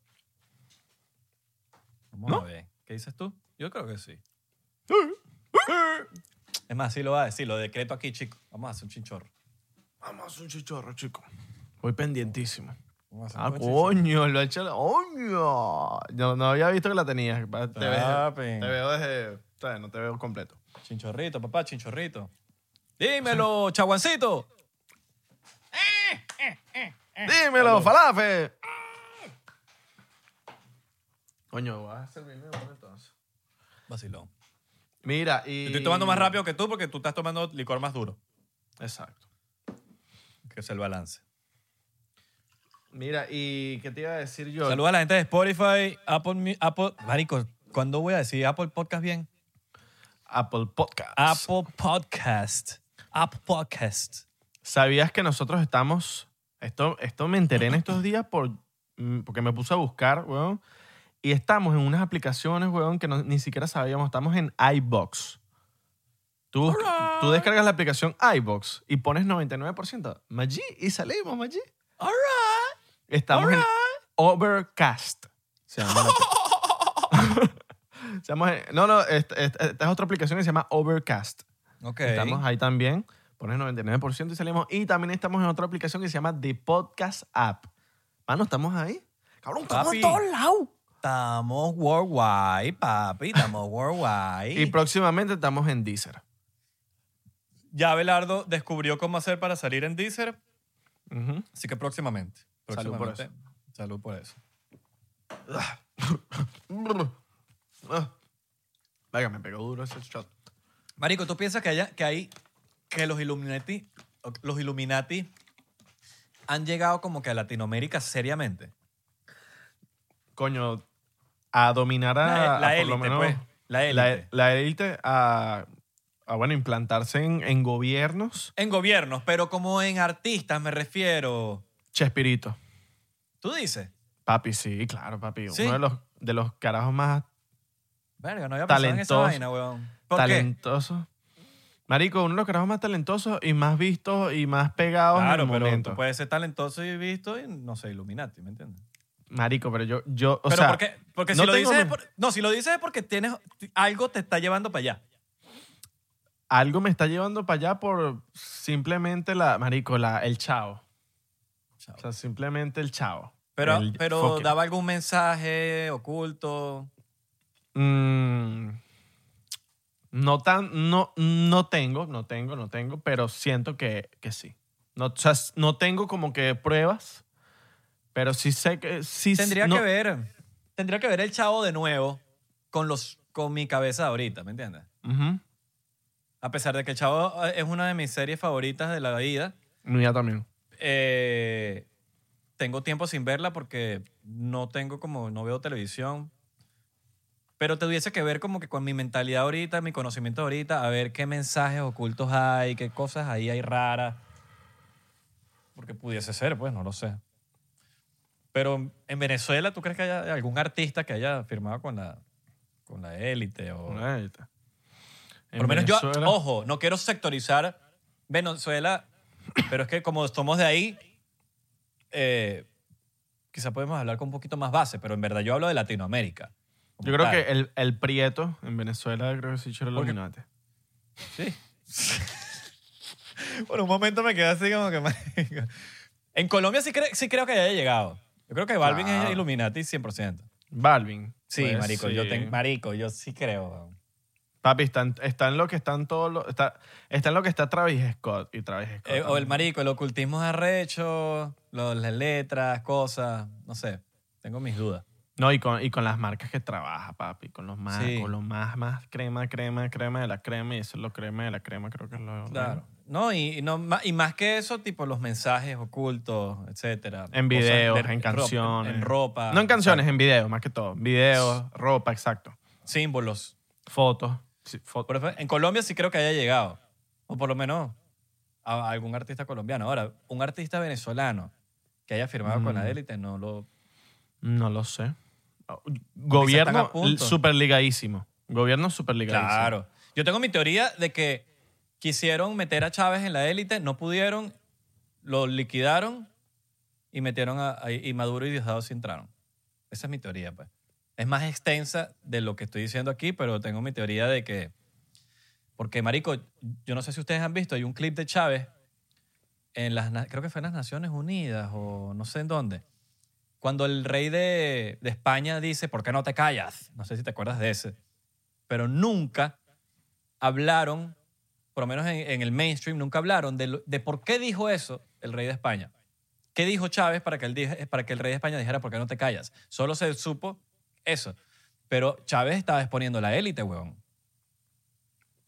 Vamos ¿No? a ver. ¿Qué dices tú? Yo creo que sí. Es más, sí lo va a decir, lo decreto aquí, chico. Vamos a hacer un chinchorro. Vamos a hacer un chichorro, chico. Voy pendientísimo. Vamos a hacer Ah, un chinchorro. coño, lo ha hecho. ¡Coño! No, no había visto que la tenías. Te, veo- Papi. te veo desde. No te veo completo. Chinchorrito, papá, chinchorrito. Dímelo, chaguancito. ¡Dímelo, falafe! Coño, vas a servirme uno entonces. Vacilón. Mira, y. Estoy tomando más rápido que tú porque tú estás tomando licor más duro. Exacto. Que es el balance. Mira, y ¿qué te iba a decir yo? Saluda a la gente de Spotify, Apple, Apple. Marico, ¿cuándo voy a decir Apple Podcast bien? Apple Podcast. Apple Podcast. Apple Podcast. ¿Sabías que nosotros estamos... Esto, esto me enteré en estos días por, mm, porque me puse a buscar, weón. Y estamos en unas aplicaciones, weón, que no- ni siquiera sabíamos. Estamos en iBox. Tú, tú descargas la aplicación iBox y pones 99%. Maggi, y salimos, Maggi. All right. Estamos en Overcast. Se llama la- [LAUGHS] Se llama- no, no, esta, esta- esta es otra aplicación que se llama Overcast. Ok. Estamos ahí también. Pones 99% y salimos. Y también estamos en otra aplicación que se llama The Podcast App. Mano, estamos ahí. Cabrón, estamos en todos lados. Estamos worldwide, papi. Estamos worldwide. Y próximamente estamos en Deezer. ya Belardo descubrió cómo hacer para salir en Deezer, Ujú. así que próximamente. Salud por próximamente. Salud por eso. [LAUGHS] Venga, me pegó duro ese shot. Marico, ¿tú piensas que, haya, que hay que los Illuminati, los Illuminati han llegado como que a Latinoamérica seriamente? Coño, a dominar a, La- lo élite, menos- pues. La élite. la élite a, bueno, implantarse en, en gobiernos. En gobiernos, pero como en artistas me refiero. Chespirito. ¿Tú dices? Papi, sí, claro, papi. Sí. Uno de los, de los carajos más Verga, no había pensado en esa Talentoso. vaina, weón. ¿Por qué? talentosos. Marico, uno de los carajos más talentosos y más vistos y más pegados Claro, en el pero momento. tú puedes ser talentoso y visto y no sé, Illuminati, ¿me entiendes? Marico, pero yo, yo o pero sea, porque, porque no si lo dices es mi- por- no, si lo dices es porque tienes algo te está llevando para allá. algo me está llevando para allá por simplemente la, marico, la, el chao. O sea, simplemente el chao. Pero, El pero fucking- daba algún mensaje oculto. Mm, no tan, no, no tengo, no tengo, no tengo, pero siento que, que sí. No, o sea, no tengo como que pruebas, pero sí sé que sí. Tendría no- que ver, tendría que ver el chavo de nuevo con los con mi cabeza de ahorita, ¿me entiendes? Ujú. A pesar de que el chavo eh, es una de mis series favoritas de la vida, Mía también. eh, tengo tiempo sin verla porque no tengo como, no veo televisión. Pero tuviese que ver como que con mi mentalidad ahorita, mi conocimiento ahorita, a ver qué mensajes ocultos hay, qué cosas ahí hay raras. Porque pudiese ser, pues, no lo sé. Pero en Venezuela, ¿tú crees que haya algún artista que haya firmado con la, con la élite? O... En Por lo menos yo, Venezuela- ojo, no quiero sectorizar Venezuela, pero es que como somos de ahí, eh, quizá podemos hablar con un poquito más base, pero en verdad yo hablo de Latinoamérica. Yo creo tal. que el, el Prieto en Venezuela creo que sí echó el Illuminati. Sí. [LAUGHS] Por un momento me quedé así como que... En Colombia sí, cre- sí creo que haya llegado. Yo creo que Balvin es Illuminati 100%. Balvin. Sí, Pues, marico, Yo sí. ten- marico, yo sí creo. weón. Papi, está en, está en lo que están todos los... Está, está en lo que está Travis Scott y Travis Scott. Eh, o el también. marico, el ocultismo es arrecho, lo- las letras, cosas, no sé. Tengo mis dudas. No, y con, y con las marcas que trabaja, papi. Con los más, Sí. con los más, más crema, crema, crema de la crema. Y eso es lo crema de la crema, creo que es lo... Claro. No, y, y no, y más que eso, tipo los mensajes ocultos, etcétera. En videos, de en canciones. En, ropa. No en canciones, exacto. en videos, más que todo. Videos, ropa, exacto. Símbolos. Fotos. Sí, fotos. Por ejemplo, en Colombia sí creo que haya llegado. O por lo menos a algún artista colombiano. Ahora, un artista venezolano que haya firmado con la Mm. élite, no lo... No lo sé. Gobierno a punto. super ligadísimo. Gobierno super ligadísimo. Claro. Yo tengo mi teoría de que quisieron meter a Chávez en la élite, no pudieron, lo liquidaron y metieron a, a- y Maduro y Diosdado entraron. Esa es mi teoría, pues. Es más extensa de lo que estoy diciendo aquí, pero tengo mi teoría de que... Porque, marico, yo no sé si ustedes han visto, hay un clip de Chávez en las, creo que fue en las Naciones Unidas o no sé en dónde, cuando el rey de, de España dice, ¿por qué no te callas? No sé si te acuerdas de ese. Pero nunca hablaron, por lo menos en, en el mainstream, nunca hablaron de, lo- de por qué dijo eso el rey de España. ¿Qué dijo Chávez para que, el, para que el rey de España dijera, ¿por qué no te callas? Solo se supo eso. Pero Chávez estaba exponiendo la élite, weón.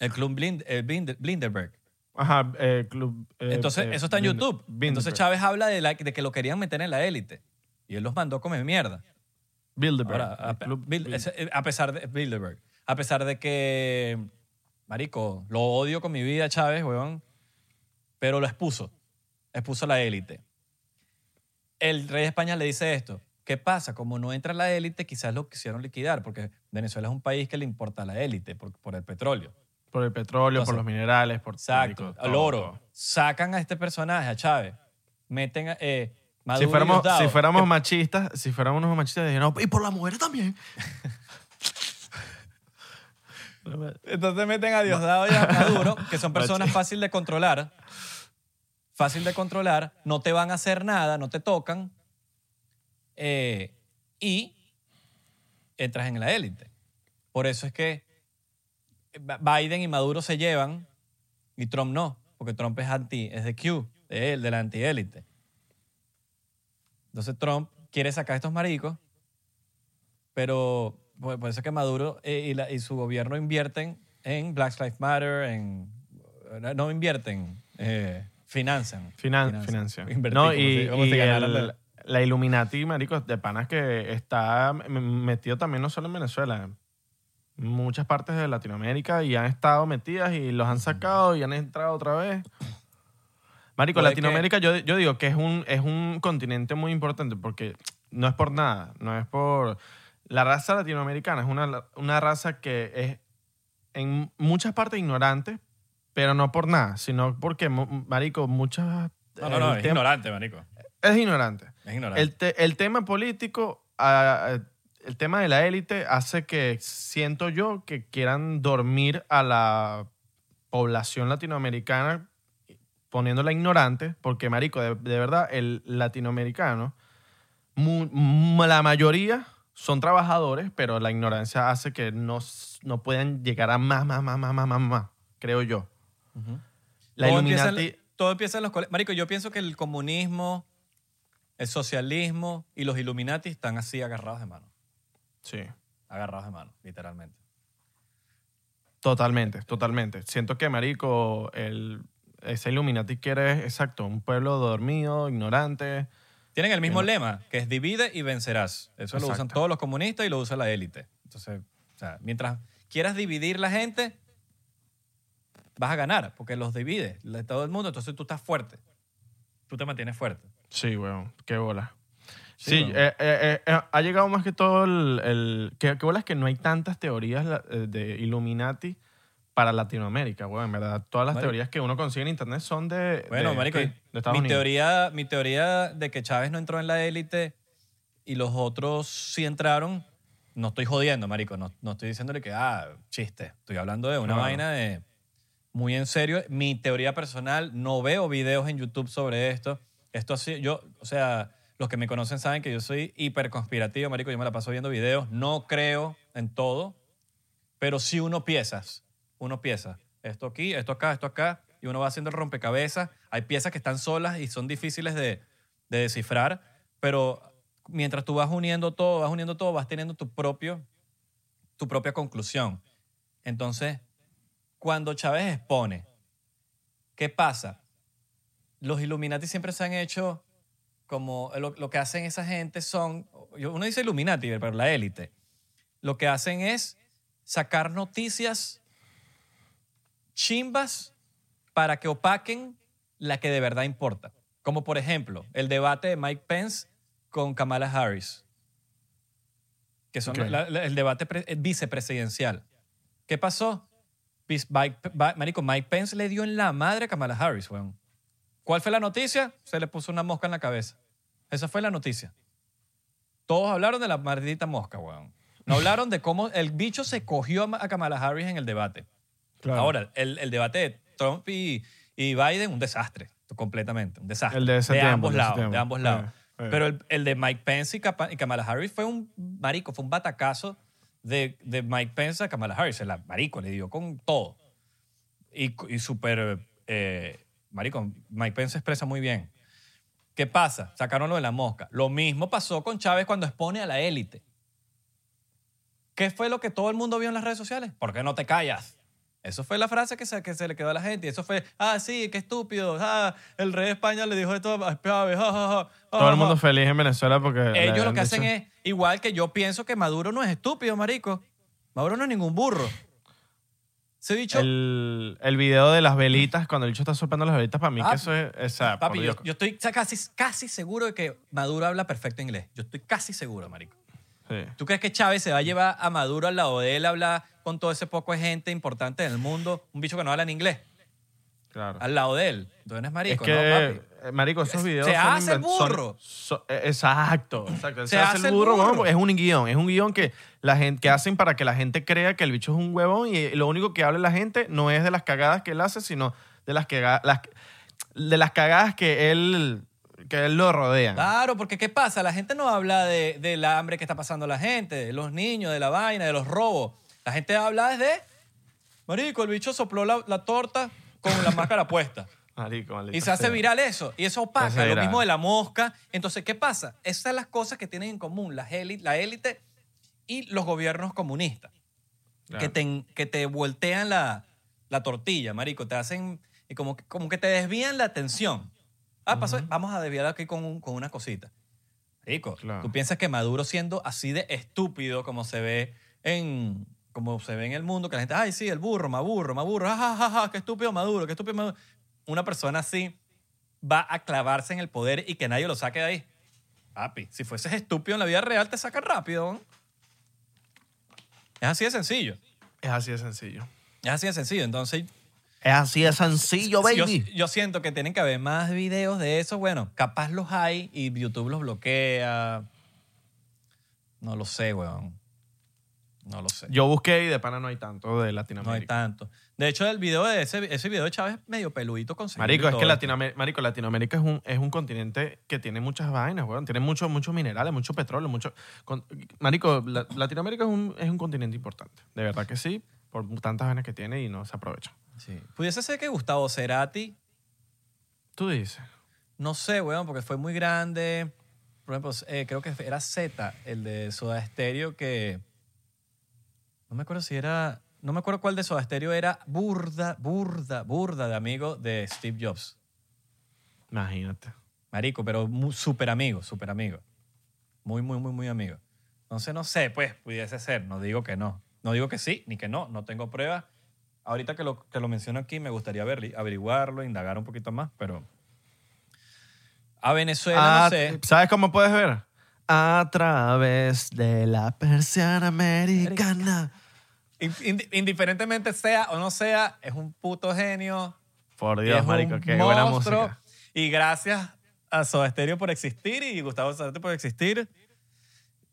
El club Blind, el Blind- Blinderberg. Ajá, eh, club. eh, Entonces, eh, eso está en YouTube. Entonces Chávez habla de, la- de que lo querían meter en la élite. Y él los mandó a comer mierda. Bilderberg. Ahora, a, Bild- eh, a pesar de Bilderberg, a pesar de que, marico, lo odio con mi vida, Chávez, weón, pero lo expuso, expuso a la élite. El rey de España le dice esto, ¿qué pasa? Como no entra la élite, quizás lo quisieron liquidar, porque Venezuela es un país que le importa a la élite por, por el petróleo. Por el petróleo, por los minerales, por Exacto, todo, oro. Sacan a este personaje, a Chávez, meten a... Eh, Maduro Si y fuéramos, si fuéramos que- machistas, si fuéramos unos machistas, dirían, no, y por las mujeres también. [LAUGHS] Entonces meten a Diosdado y a Maduro, que son [LAUGHS] personas fácil de controlar. Fácil de controlar. No te van a hacer nada, no te tocan. eh, y entras en la élite. Por eso es que Biden y Maduro se llevan y Trump no, porque Trump es anti, es de Q, de él, de la antiélite. Entonces Trump quiere sacar a estos maricos, pero por por eso es que Maduro eh, y, la- y su gobierno invierten en Black Lives Matter, en, no invierten, eh, financian. Finan- financia. Invertir, no, como y, si- como si y ganaran el- de- la Illuminati, marico, de panas que está metido también no solo en Venezuela, en muchas partes de Latinoamérica y han estado metidas y los han sacado y han entrado otra vez. Marico, Puede Latinoamérica yo, yo digo que es un, es un continente muy importante porque no es por nada, no es por... La raza latinoamericana es una, una raza que es en muchas partes ignorante, pero no por nada, sino porque, marico, muchas... No, no, no, es ignorante, marico. es ignorante. Es ignorante. El, te- el tema político, ah, el tema de la élite hace que siento yo que quieran dormir a la población latinoamericana poniéndola ignorante, porque, marico, de, de verdad, el latinoamericano, mu- la mayoría son trabajadores, pero la ignorancia hace que no, no puedan llegar a más, más, más, más, más, más, más, creo yo. La todo, empieza Illuminati... en, todo empieza en los colegios. Marico, yo pienso que el comunismo, el socialismo y los Illuminati están así agarrados de mano. Sí, Agarrados de mano, literalmente. totalmente, totalmente. Siento que, marico, el, ese Illuminati quiere, exacto, un pueblo dormido, ignorante. Tienen el mismo lema, que es divide y vencerás. Eso lo usan todos los comunistas y lo usa la élite. Entonces, o sea, mientras quieras dividir la gente, vas a ganar, porque los divides, de todo el mundo, entonces tú estás fuerte. Tú te mantienes fuerte. Sí, weón, qué bola. Sí, eh, eh, eh, ha llegado más que todo el... el qué, qué bola es que no hay tantas teorías de Illuminati para Latinoamérica, weón. En verdad, todas las Marico. teorías que uno consigue en internet son de, Bueno, de, marico, de Estados mi Unidos. teoría, mi teoría de que Chávez no entró en la élite y los otros sí entraron, no estoy jodiendo, marico. No, no estoy diciéndole que, ah, chiste. Estoy hablando de una Claro. vaina de muy en serio. Mi teoría personal, no veo videos en YouTube sobre esto. Esto así, yo, o sea, los que me conocen saben que yo soy hiper conspirativo, marico. Yo me la paso viendo videos. No creo en todo, pero sí uno piezas. Uno pieza. Esto aquí, esto acá, esto acá. Y uno va haciendo el rompecabezas. Hay piezas que están solas y son difíciles de, de descifrar. Pero mientras tú vas uniendo todo, vas uniendo todo, vas teniendo tu, propio, tu propia conclusión. Entonces, cuando Chávez expone, ¿qué pasa? Los Illuminati siempre se han hecho como lo, lo que hacen esa gente son, uno dice Illuminati, pero la élite, lo que hacen es sacar noticias chimbas para que opaquen la que de verdad importa. Como por ejemplo, el debate de Mike Pence con Kamala Harris, que son Ok. la- la- el debate pre- eh, vicepresidencial. ¿Qué pasó? Mike- Marico, Mike Pence le dio en la madre a Kamala Harris, weón. ¿Cuál fue la noticia? Se le puso una mosca en la cabeza. Esa fue la noticia. Todos hablaron de la maldita mosca, weón. No hablaron de cómo el bicho se cogió a Kamala Harris en el debate. Claro. Ahora, el, el debate de Trump y, y Biden, un desastre, completamente, un desastre. El de ese tiempo, ambos de ese lados, tiempo. de ambos lados. Pero el, el de Mike Pence y, Kamala Harris fue un marico, fue un batacazo de, de Mike Pence a Kamala Harris. El marico le dio con todo. Y, y súper, eh, marico, Mike Pence expresa muy bien. ¿Qué pasa? Sacaron lo de la mosca. Lo mismo pasó con Chávez cuando expone a la élite. ¿Qué fue lo que todo el mundo vio en las redes sociales? ¿Por qué no te callas? Eso fue la frase que se, que se le quedó a la gente. Y eso fue, ah, sí, qué estúpido. Ah, el rey de España le dijo esto a Chávez. Todo el mundo ja". feliz en Venezuela porque... Ellos lo que hacen dicho- es, igual que yo pienso que Maduro no es estúpido, marico. Maduro no es ningún burro. Se dicho, El, el video de las velitas, cuando el bicho está soplando las velitas, para mí Ah, que eso es... esa, papi, yo, yo estoy casi, casi seguro de que Maduro habla perfecto inglés. Yo estoy casi seguro, marico. Sí. ¿Tú crees que Chávez se va a llevar a Maduro al lado de él a hablar con todo ese poco de gente importante en el mundo? Un bicho que no habla en inglés. Claro. Al lado de él. Entonces no es Es marico, que, ¿no, papi? eh, marico, esos videos Se son hace el son- burro. son- eh, exacto, exacto. Se, Se hace, hace el burro, burro. weón, es un guion. Es un guion que, la gente, que hacen para que la gente crea que el bicho es un huevón y lo único que habla la gente no es de las cagadas que él hace, sino de las, las, de las cagadas que él, que él lo rodea. Claro, porque ¿qué pasa? La gente no habla de, del hambre que está pasando la gente, de los niños, de la vaina, de los robos. La gente habla desde, marico, el bicho sopló la, la torta con la máscara puesta. [LAUGHS] Marico, maldita Y se hace sea. viral eso. Y eso opaca. Lo mismo de la mosca. Entonces, ¿qué pasa? Esas son las cosas que tienen en común las éli- la élite y los gobiernos comunistas. Claro. Que, te, que te voltean la, la tortilla, marico. Te hacen... Y como, como que te desvían la atención. Ah, pasó, vamos a desviar aquí con, un- con una cosita. Claro. tú piensas que Maduro siendo así de estúpido como se ve en... Como se ve en el mundo, que la gente, ay, sí, el burro, Maburro, Maburro, ja, ja, ja, ja, qué estúpido Maduro, qué estúpido Maduro. Una persona así va a clavarse en el poder y que nadie lo saque de ahí. Papi, si fueses estúpido en la vida real, te sacan rápido. ¿no? Es así de sencillo. Es así de sencillo. Es así de sencillo. Entonces, Es así de sencillo, yo, baby. yo siento que tienen que haber más videos de eso. Bueno, capaz los hay y YouTube los bloquea. No lo sé, weón. No lo sé. Yo busqué y de pana no hay tanto de no hay Latinoamérica. tanto. De hecho, el video de ese, ese video de Chávez es medio peludito con Marico, es que Latinoamérica, Marico, Latinoamérica es un, es un continente que tiene muchas vainas, weón. Tiene muchos muchos minerales, mucho petróleo, mucho... con- Marico, la- Latinoamérica es un, es un continente importante. De verdad que sí, por tantas vainas que tiene y no se aprovecha. Sí. Pudiese ser que Gustavo Cerati, Tú dices. no sé, weón, porque fue muy grande. Por ejemplo, eh, creo que era Z, el de Soda Stereo, que... No me acuerdo si era... No me acuerdo cuál de Soda Stereo era burda, burda, burda de amigo de Steve Jobs. Imagínate. Marico, pero súper amigo, súper amigo. Muy, muy, muy, muy amigo. Entonces, no sé, pues, pudiese ser. No digo que no. No digo que sí, ni que no. No tengo pruebas. Ahorita que lo, que lo menciono aquí, me gustaría averli- averiguarlo, indagar un poquito más, pero... A Venezuela, no sé. ¿Sabes cómo puedes ver? A través de la persiana americana. In- ind- indiferentemente sea o no sea, es un puto genio. Por Dios, marico, qué buena música. Y gracias a Soda Stereo por existir y Gustavo Cerati por existir.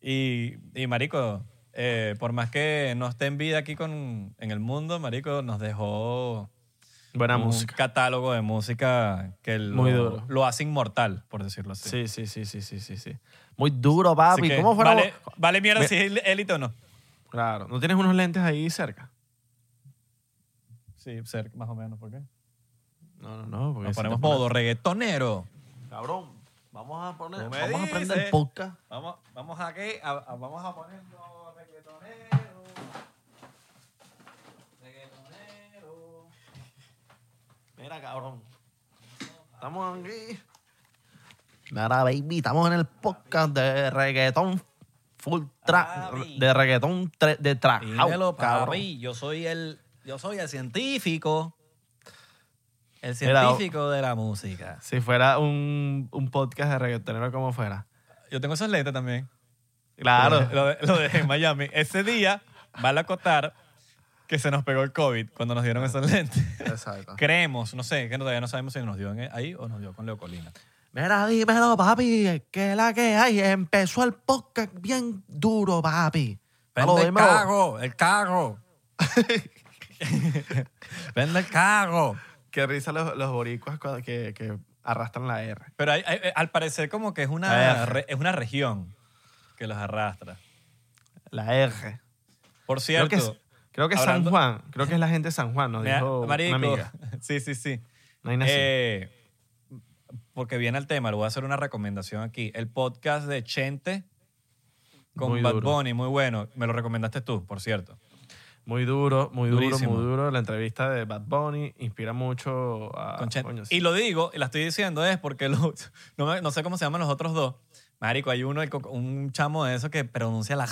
Y, y marico, eh, por más que no esté en vida aquí con, en el mundo, marico, nos dejó Buena un música. catálogo de música que lo, Muy duro. lo hace inmortal, por decirlo así. Sí, sí, sí, sí, sí, sí, sí. Muy duro, Así papi. que ¿Cómo fuera? vale, vale mierda Me- si es élite o no. Claro. ¿No tienes unos lentes ahí cerca? Sí, cerca, más o menos, ¿por qué? No, no, no. Porque Nos si ponemos te pones- modo reggaetonero. Cabrón, vamos a poner, Tú me vamos a prender dices. el podcast. Vamos, vamos aquí, a, a- vamos a ponerlo reggaetonero. Reggaetonero. Mira, cabrón. Estamos aquí. Mira, baby, estamos en el podcast de reggaetón full track. De reggaetón tre- de track. Dímelo, cabrón. papi. Yo soy el, yo soy el científico. El Mira, científico de la música. Si fuera un, un podcast de reggaetonero, ¿cómo fuera? Yo tengo esos lentes también. Claro. Lo, de- lo dejé en Miami. Ese día, vale acotar que se nos pegó el COVID cuando nos dieron esos lentes. Exacto. [LAUGHS] Creemos, no sé, que todavía no sabemos si nos dio en- ahí o nos dio con Leocolina. Mira, dímelo, papi, que la que hay. Empezó el podcast bien duro, papi. Vende el dímelo. carro, el carro. [LAUGHS] Vende el carro. Qué risa los, los boricuas cuando- que, que arrastran la R. Pero hay- hay- al parecer como que es una, re- es una región que los arrastra. La R. Por Creo cierto, que, es, creo que es hablando- San Juan. Creo que es la gente de San Juan, nos [LAUGHS] mira, dijo marico, una amiga. [LAUGHS] sí, sí, sí. No hay nada así. Eh, porque viene el tema, le voy a hacer una recomendación aquí. El podcast de Chente con Muy Bad duro. Bunny, muy bueno. Me lo recomendaste tú, por cierto. Muy duro, muy duro, Durísimo. muy duro. La entrevista de Bad Bunny inspira mucho a... con Chente. Coño, sí. Y lo digo, y la estoy diciendo es porque lo- [LAUGHS] no, me- no sé cómo se llaman los otros dos. Marico, hay uno, el un chamo de eso que pronuncia la...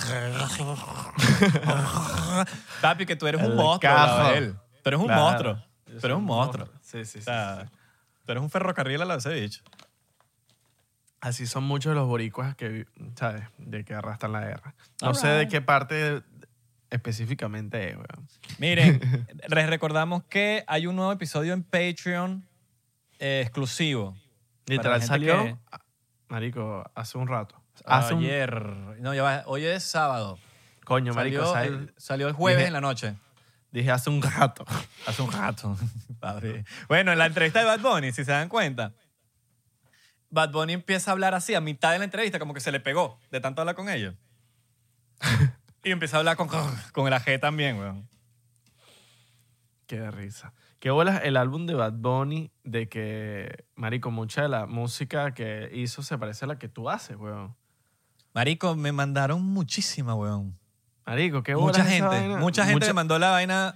Papi, que tú eres un El monstruo, de él. Tú eres un Claro. monstruo. Tú eres un monstruo. Sí, sí, O sí, sea, sí, sí. tú eres un ferrocarril al lado de ese bicho. Así son muchos los boricuas que, ¿sabes? De que arrastran la R. No All sé de qué parte específicamente es, weón. Miren, [LAUGHS] les recordamos que hay un nuevo episodio en Patreon eh, exclusivo. Literal gente salió, que- marico, hace un rato. Hace un... Ayer. No, ya va, hoy es sábado. Coño, marico, Salió, el, salió el jueves Dije- en la noche. Dije hace un rato. [LAUGHS] Hace un rato. [LAUGHS] Padre. Bueno, en la entrevista de Bad Bunny, si se dan cuenta, Bad Bunny empieza a hablar así a mitad de la entrevista, como que se le pegó de tanto hablar con ellos. [LAUGHS] y empieza a hablar con, con el AG también, weón. Qué risa. Qué bolas el álbum de Bad Bunny de que, marico, mucha de la música que hizo se parece a la que tú haces, weón. Marico, me mandaron muchísima, weón. Marico, qué bolas Mucha esa gente, vaina. mucha gente Mucha- me mandó la vaina.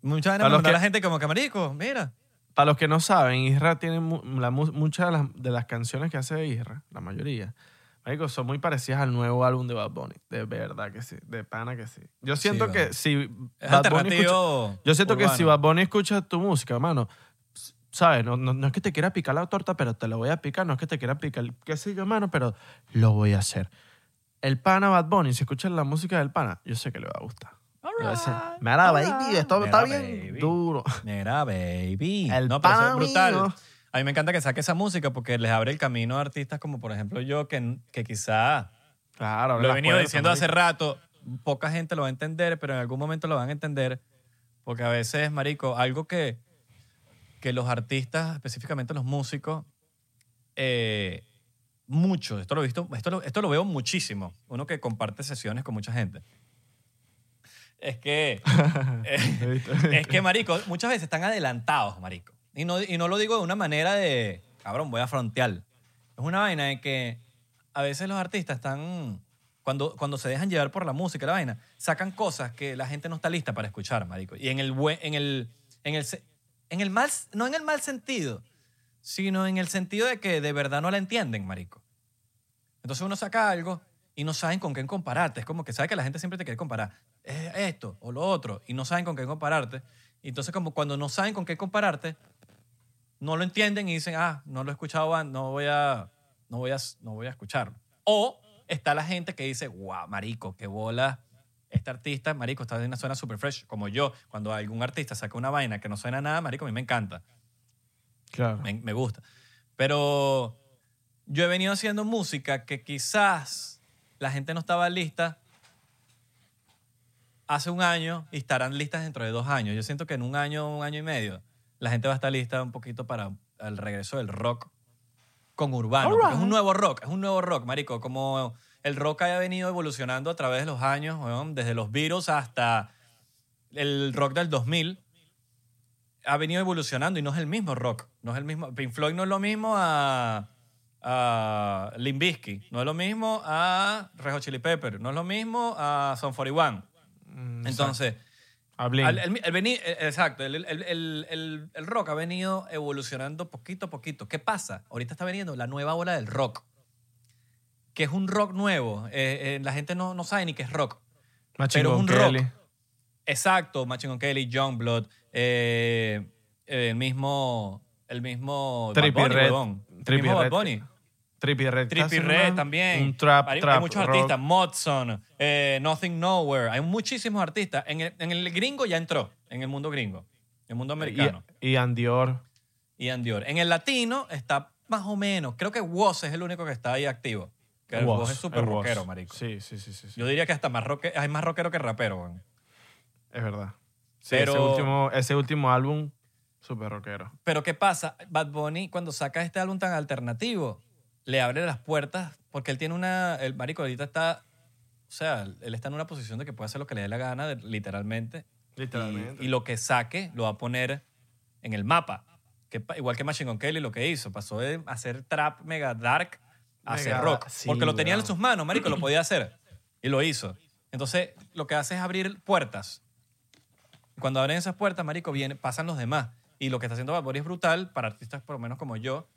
Mucha gente Para me los mandó que- la gente como que, marico, mira. Para los que no saben, Isra tiene mu- la mu- muchas de las, de las canciones que hace Isra, la mayoría, marico, son muy parecidas al nuevo álbum de Bad Bunny. De verdad que sí, de pana que sí. Yo siento Sí, que va. si Es Bad Bunny escucha, yo siento que si. Bad Bunny escucha tu música, hermano, sabes, no, no, no es que te quiera picar la torta, pero te la voy a picar, no es que te quiera picar, qué sé yo, hermano, pero lo voy a hacer. El pana Bad Bunny, si escuchas la música del pana, yo sé que le va a gustar. Mira, alright. baby, esto Mira, está bien baby. duro. Mira, baby. El no, pero eso es pana brutal. mío. A mí me encanta que saque esa música porque les abre el camino a artistas como, por ejemplo, yo, que, que quizá Claro, lo he venido diciendo hace rato. poca gente lo va a entender, pero en algún momento lo van a entender. Porque a veces, marico, algo que, que los artistas, específicamente los músicos, eh, mucho, esto lo he visto, esto lo, esto lo veo muchísimo, uno que comparte sesiones con mucha gente. Es que, [LAUGHS] eh, es que, marico, muchas veces están adelantados, marico. Y no, y no lo digo de una manera de, cabrón, voy a frontear. Es una vaina de que a veces los artistas están, cuando, cuando se dejan llevar por la música, la vaina, sacan cosas que la gente no está lista para escuchar, marico. Y en el, en el, en el, en el mal, no en el mal sentido, sino en el sentido de que de verdad no la entienden, marico. Entonces uno saca algo y no saben con qué compararte. Es como que sabe que la gente siempre te quiere comparar. Es esto o lo otro. Y no saben con qué compararte. Entonces como cuando no saben con qué compararte, no lo entienden y dicen, ah, no lo he escuchado no voy a, no voy a, no voy a escucharlo. O está la gente que dice, wow, marico, qué bola. Este artista, marico, está en una zona super fresh. Como yo, cuando algún artista saca una vaina que no suena a nada, marico, a mí me encanta Claro. me, me gusta. Pero yo he venido haciendo música que quizás la gente no estaba lista hace un año y estarán listas dentro de dos años. Yo siento que en un año, un año y medio, la gente va a estar lista un poquito para el regreso del rock con urbano. Es un nuevo rock, es un nuevo rock, marico. Como el rock haya venido evolucionando a través de los años, desde los Beatles hasta el rock del 2000 ha venido evolucionando y no es el mismo rock. No es el mismo. Pink Floyd no es lo mismo a, a Limp Bizkit, no es lo mismo a Red Hot Chili Pepper, no es lo mismo a Son 41. Mm, Entonces, A Blink. al- el, el veni- eh, exacto, el, el- el- el- el rock ha venido evolucionando poquito a poquito. ¿Qué pasa? Ahorita está veniendo la nueva ola del rock, que es un rock nuevo. Eh, eh, la gente no, no sabe ni qué es rock. Pero Gun un rock. Exacto, Machine Kelly, Youngblood, eh, el mismo, el mismo Bad Trippie Bunny, Redd. huevón. El Trippie mismo Bad. Bunny. Trippie Red. Casi Red también. Un trap, hay, hay trap. muchos rock. artistas, Modson, eh, Nothing Nowhere, hay muchísimos artistas. En el, en el gringo ya entró, en el mundo gringo, en el mundo americano. Y, y Andior. Y Andior. En el latino está más o menos, creo que Woz es el único que está ahí activo. Que el Woz es súper rockero, marico. Sí, sí, sí. sí, sí. Yo diría que hasta más roque, hay más rockero que rapero. Es verdad. Sí, Pero- ese, último, ese último álbum, súper rockero. Pero ¿qué pasa? Bad Bunny, cuando saca este álbum tan alternativo, le abre las puertas porque él tiene una. El marico ahorita está. O sea, él está en una posición de que puede hacer lo que le dé la gana, de- literalmente. Literalmente. Y, y lo que saque lo va a poner en el mapa. Que, igual que Machine Gun Kelly lo que hizo. Pasó de hacer trap mega dark a hacer rock. sí, porque lo tenía en sus manos, marico, lo podía hacer. Y lo hizo. Entonces, lo que hace es abrir puertas. Cuando abren esas puertas, marico, viene, pasan los demás. Y lo que está haciendo Bad Bunny es brutal para artistas por lo menos como yo,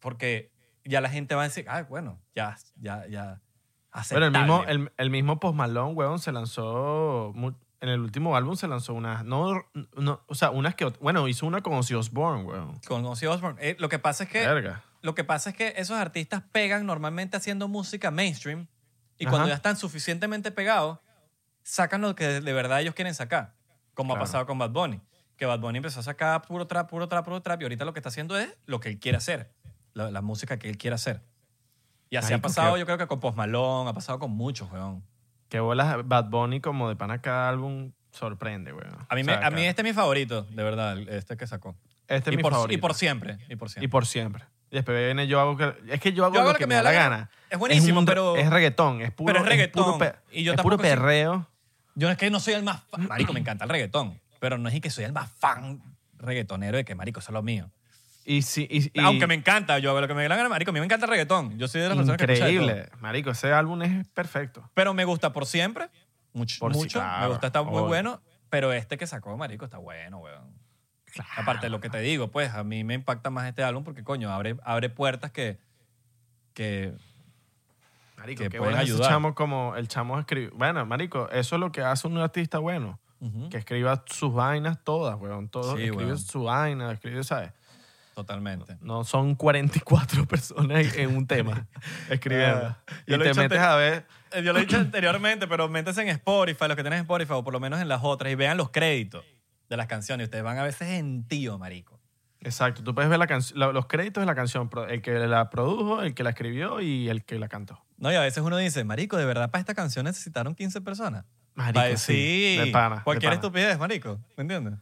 porque ya la gente va a decir, ah, bueno, ya, ya, ya. Pero el mismo, aceptable". el, el mismo Post Malone, weón, se lanzó. En el último álbum se lanzó unas. No, no, o sea, unas que. Bueno, hizo una con Ozzy Osbourne, weón. Con Ozzy Osbourne. Eh, lo que pasa es que Verga. Lo que pasa es que esos artistas pegan normalmente haciendo música mainstream y Ajá. cuando ya están suficientemente pegados, sacan lo que de, verdad ellos quieren sacar, como ha pasado con Bad Bunny. Que Bad Bunny empezó a sacar puro trap, puro trap, puro trap y ahorita lo que está haciendo es lo que él quiere hacer, la, la música que él quiere hacer. Y así ha pasado qué- yo creo que con Post Malone, ha pasado con muchos, weón. Que bolas Bad Bunny como de pana cada álbum sorprende, weón. A mí, O sea, a mí cada- este es mi favorito, de verdad, este que sacó. Este es y, mi por, favorito. y por siempre, y por siempre. Y por siempre. Y después viene yo hago que, es que yo hago, Yo hago lo que, me da la gana. Es buenísimo, un re- pero- es reggaetón, es puro pero es reggaetón, puro, pe- y yo es puro soy- perreo. Yo es que no soy el más fan. [CLEARS THROAT] Marico, me encanta el reggaetón. Pero no es que soy el más fan reggaetonero de que, marico, eso es lo mío. Y sí, y, y- Aunque me encanta, yo hago lo que me dé la gana, marico, a mí me encanta el reggaetón. Yo soy de las personas que escucha de todo. increíble, marico, ese álbum es perfecto. Pero me gusta por siempre, mucho, Por sí, mucho. claro, me gusta, está muy obvio. bueno. Pero este que sacó, marico, está bueno, weón. Aparte de lo que te digo, pues, a mí me impacta más este álbum porque, coño, abre, abre puertas que... que Marico, que qué pueden bueno ese ayudar. chamo como el chamo escribe. Bueno, marico, eso es lo que hace un artista bueno. Ujú, Que escriba sus vainas todas, weón. Todo, Sí, escribe weón. su vaina, escribe, ¿sabes? Totalmente. No son 44 [LAUGHS] personas en un tema [LAUGHS] escribiendo. Ah, y he te dicho metes a ver. Eh, Yo lo he dicho anteriormente, pero métanse en Spotify, los que tienen Spotify, o por lo menos en las otras, y vean los créditos de las canciones. Ustedes van a veces en tío, marico. Exacto, tú puedes ver la la- los créditos de la canción, el que la produjo, el que la escribió y el que la cantó. No, y a veces uno dice, marico, ¿de verdad para esta canción necesitaron 15 personas? Marico, Pa- sí, de pana, de Cualquier pana. estupidez, marico. ¿Me entiendes?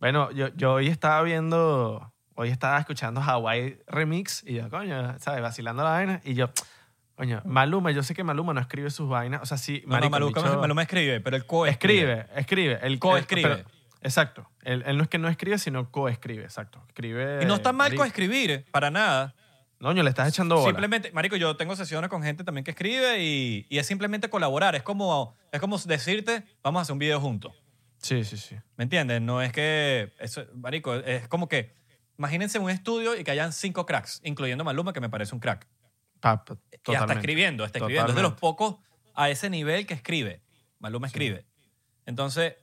Bueno, yo, yo hoy estaba viendo, hoy estaba escuchando Hawaii Remix y yo, coño, ¿sabes? Vacilando la vaina y yo, coño, Maluma, yo sé que Maluma no escribe sus vainas, o sea, sí, No, marico, no, Maluma, bicho Maluma escribe, pero el co escribe, escribe. El, Coescribe. exacto. Él, él no es que no escribe, sino coescribe, exacto. Escribe... Y no está mal coescribir, para nada. Noño, le estás echando bola. Simplemente, marico, yo tengo sesiones con gente también que escribe y, y es simplemente colaborar. Es como, es como decirte, vamos a hacer un video juntos. Sí, sí, sí. ¿Me entiendes? No es que, eso, marico, es como que, imagínense un estudio y que hayan cinco cracks, incluyendo Maluma, que me parece un crack. Pa- pa- Y hasta escribiendo, está escribiendo. Es de los pocos a ese nivel que escribe. Maluma escribe. Entonces,